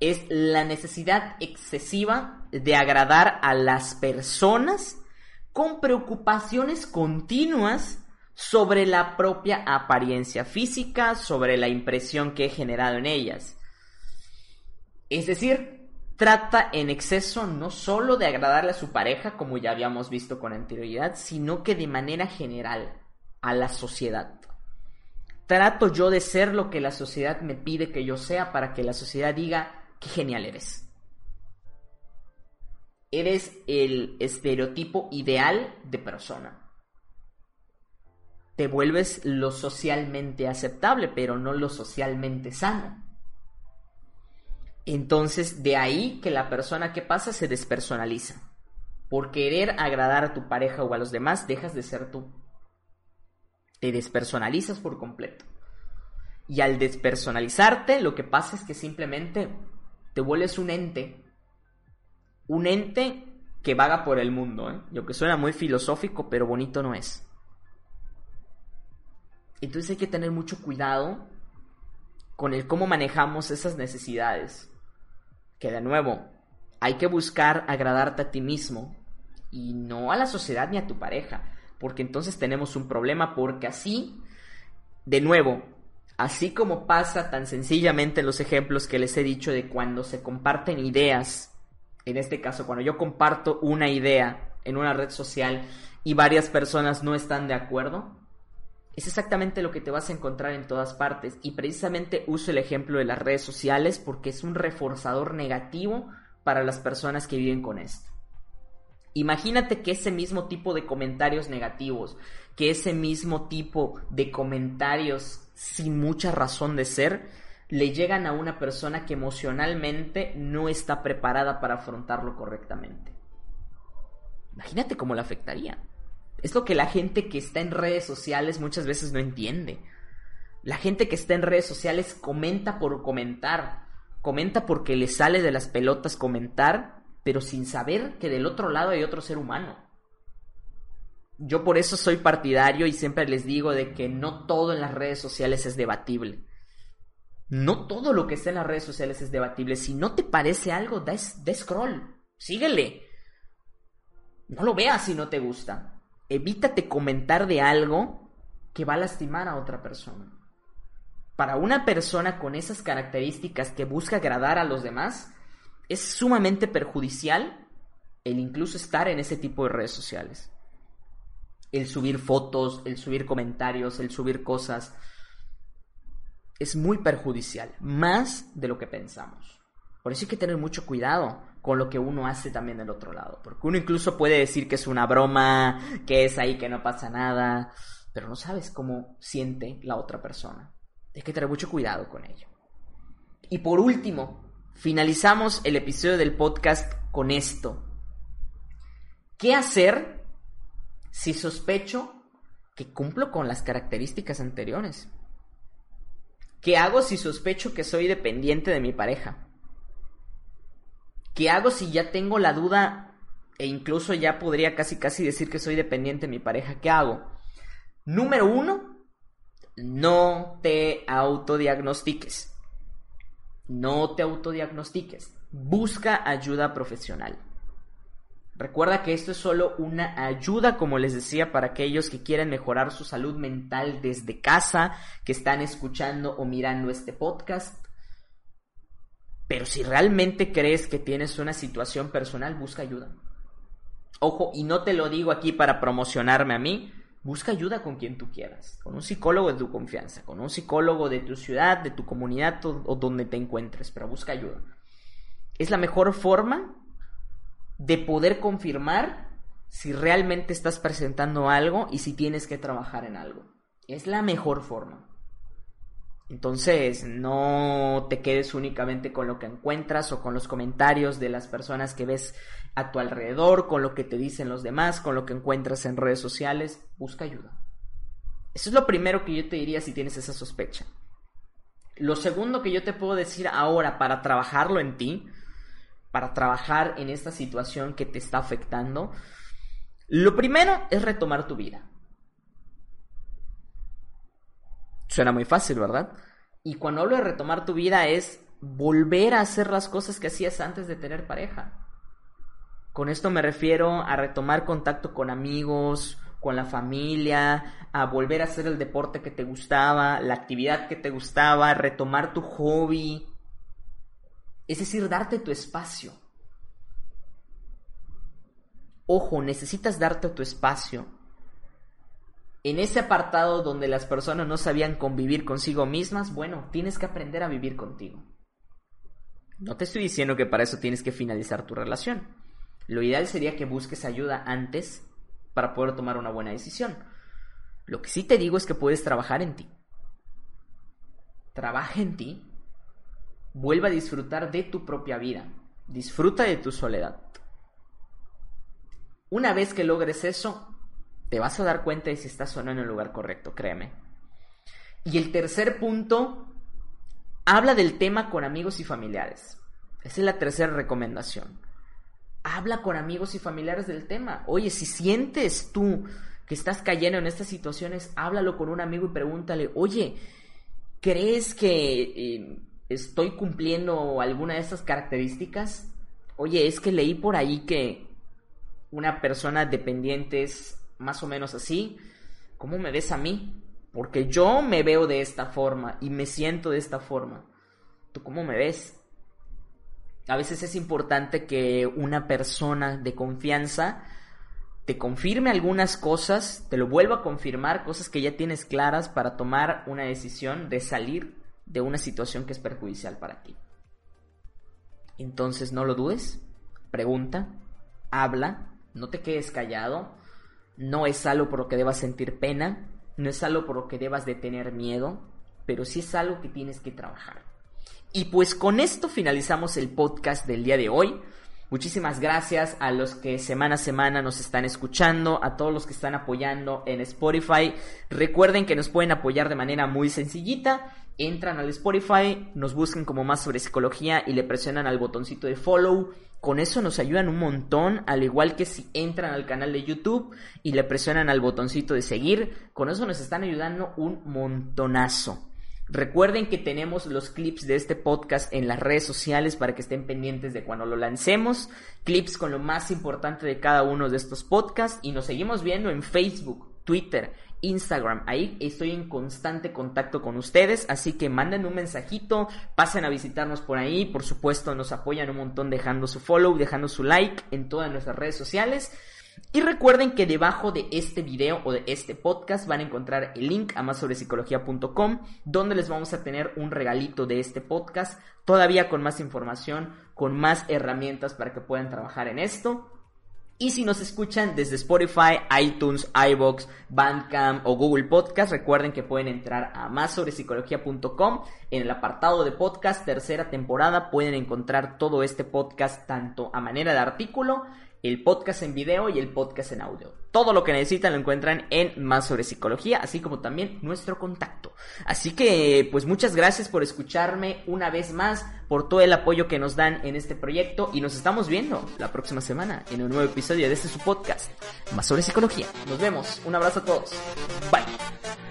Speaker 1: es la necesidad excesiva de agradar a las personas con preocupaciones continuas sobre la propia apariencia física, sobre la impresión que he generado en ellas. Es decir, trata en exceso no solo de agradarle a su pareja, como ya habíamos visto con anterioridad, sino que de manera general a la sociedad. Trato yo de ser lo que la sociedad me pide que yo sea para que la sociedad diga qué genial eres. Eres el estereotipo ideal de persona. Te vuelves lo socialmente aceptable, pero no lo socialmente sano. Entonces, de ahí que la persona que pasa se despersonaliza. Por querer agradar a tu pareja o a los demás, dejas de ser tú. Te despersonalizas por completo. Y al despersonalizarte, lo que pasa es que simplemente te vuelves un ente. Un ente que vaga por el mundo. ¿eh? Lo que suena muy filosófico, pero bonito no es. Entonces hay que tener mucho cuidado con el cómo manejamos esas necesidades. Que de nuevo, hay que buscar agradarte a ti mismo y no a la sociedad ni a tu pareja, porque entonces tenemos un problema porque así, de nuevo, así como pasa tan sencillamente en los ejemplos que les he dicho de cuando se comparten ideas, en este caso cuando yo comparto una idea en una red social y varias personas no están de acuerdo, es exactamente lo que te vas a encontrar en todas partes. Y precisamente uso el ejemplo de las redes sociales porque es un reforzador negativo para las personas que viven con esto. Imagínate que ese mismo tipo de comentarios negativos, que ese mismo tipo de comentarios sin mucha razón de ser, le llegan a una persona que emocionalmente no está preparada para afrontarlo correctamente. Imagínate cómo le afectaría. Es lo que la gente que está en redes sociales muchas veces no entiende. La gente que está en redes sociales comenta por comentar comenta porque le sale de las pelotas comentar, pero sin saber que del otro lado hay otro ser humano. Yo por eso soy partidario y siempre les digo de que no todo en las redes sociales es debatible. No todo lo que está en las redes sociales es debatible. Si no te parece algo, da, da scroll. Síguele. No lo veas si no te gusta. Evítate comentar de algo que va a lastimar a otra persona para una persona con esas características que busca agradar a los demás, es sumamente perjudicial el incluso estar en ese tipo de redes sociales. El subir fotos, el subir comentarios, el subir cosas, es muy perjudicial, más de lo que pensamos. Por eso hay que tener mucho cuidado con lo que uno hace también del otro lado, porque uno incluso puede decir que es una broma, que es ahí que no pasa nada, pero no sabes cómo siente la otra persona. Hay que tener mucho cuidado con ello. Y por último, finalizamos el episodio del podcast con esto. ¿Qué hacer si sospecho que cumplo con las características anteriores? ¿Qué hago si sospecho que soy dependiente de mi pareja? ¿Qué hago si ya tengo la duda e incluso ya podría casi casi decir que soy dependiente de mi pareja? ¿Qué hago? Número uno, no te autodiagnostiques. No te autodiagnostiques. Busca ayuda profesional. Recuerda que esto es solo una ayuda, como les decía, para aquellos que quieren mejorar su salud mental desde casa, que están escuchando o mirando este podcast. Pero si realmente crees que tienes una situación personal, busca ayuda. Ojo, y no te lo digo aquí para promocionarme a mí, Busca ayuda con quien tú quieras, con un psicólogo de tu confianza, con un psicólogo de tu ciudad, de tu comunidad o, donde te encuentres, pero busca ayuda. Es la mejor forma de poder confirmar si realmente estás presentando algo y si tienes que trabajar en algo. Es la mejor forma. Entonces, no te quedes únicamente con lo que encuentras o con los comentarios de las personas que ves a tu alrededor, con lo que te dicen los demás, con lo que encuentras en redes sociales. Busca ayuda. Eso es lo primero que yo te diría si tienes esa sospecha. Lo segundo que yo te puedo decir ahora para trabajarlo en ti, para trabajar en esta situación que te está afectando, lo primero es retomar tu vida. Suena muy fácil, ¿verdad? Y cuando hablo de retomar tu vida es volver a hacer las cosas que hacías antes de tener pareja. Con esto me refiero a retomar contacto con amigos, con la familia, a volver a hacer el deporte que te gustaba, la actividad que te gustaba, retomar tu hobby. Es decir, darte tu espacio. Ojo, necesitas darte tu espacio en ese apartado donde las personas no sabían convivir consigo mismas, bueno, tienes que aprender a vivir contigo. No te estoy diciendo que para eso tienes que finalizar tu relación. Lo ideal sería que busques ayuda antes para poder tomar una buena decisión. Lo que sí te digo es que puedes trabajar en ti. Trabaja en ti. Vuelva a disfrutar de tu propia vida. Disfruta de tu soledad. Una vez que logres eso, te vas a dar cuenta de si estás o no en el lugar correcto, créeme. Y el tercer punto, habla del tema con amigos y familiares. Esa es la tercera recomendación. Habla con amigos y familiares del tema. Oye, si sientes tú que estás cayendo en estas situaciones, háblalo con un amigo y pregúntale, oye, ¿crees que eh, estoy cumpliendo alguna de estas características? Oye, es que leí por ahí que una persona dependiente es más o menos así. ¿Cómo me ves a mí? Porque yo me veo de esta forma y me siento de esta forma. ¿Tú cómo me ves? A veces es importante que una persona de confianza te confirme algunas cosas, te lo vuelva a confirmar, cosas que ya tienes claras para tomar una decisión de salir de una situación que es perjudicial para ti. Entonces no lo dudes, pregunta, habla, no te quedes callado, no es algo por lo que debas sentir pena, no es algo por lo que debas de tener miedo, pero sí es algo que tienes que trabajar. Y pues con esto finalizamos el podcast del día de hoy. Muchísimas gracias a los que semana a semana nos están escuchando, a todos los que están apoyando en Spotify. Recuerden que nos pueden apoyar de manera muy sencillita. Entran al Spotify, nos buscan como más sobre psicología y le presionan al botoncito de follow. Con eso nos ayudan un montón, al igual que si entran al canal de YouTube y le presionan al botoncito de seguir. Con eso nos están ayudando un montonazo. Recuerden que tenemos los clips de este podcast en las redes sociales para que estén pendientes de cuando lo lancemos. Clips con lo más importante de cada uno de estos podcasts. Y nos seguimos viendo en Facebook, Twitter, Instagram. Ahí estoy en constante contacto con ustedes. Así que manden un mensajito, pasen a visitarnos por ahí. Por supuesto, nos apoyan un montón dejando su follow, dejando su like en todas nuestras redes sociales. Y recuerden que debajo de este video o de este podcast van a encontrar el link a más sobre donde les vamos a tener un regalito de este podcast, todavía con más información, con más herramientas para que puedan trabajar en esto. Y si nos escuchan desde Spotify, iTunes, iBox, Bandcamp o Google Podcast, recuerden que pueden entrar a más sobre En el apartado de podcast, tercera temporada, pueden encontrar todo este podcast tanto a manera de artículo el podcast en video y el podcast en audio. Todo lo que necesitan lo encuentran en Más sobre Psicología, así como también nuestro contacto. Así que, pues muchas gracias por escucharme una vez más, por todo el apoyo que nos dan en este proyecto y nos estamos viendo la próxima semana en un nuevo episodio de este su podcast, Más sobre Psicología. Nos vemos, un abrazo a todos. Bye.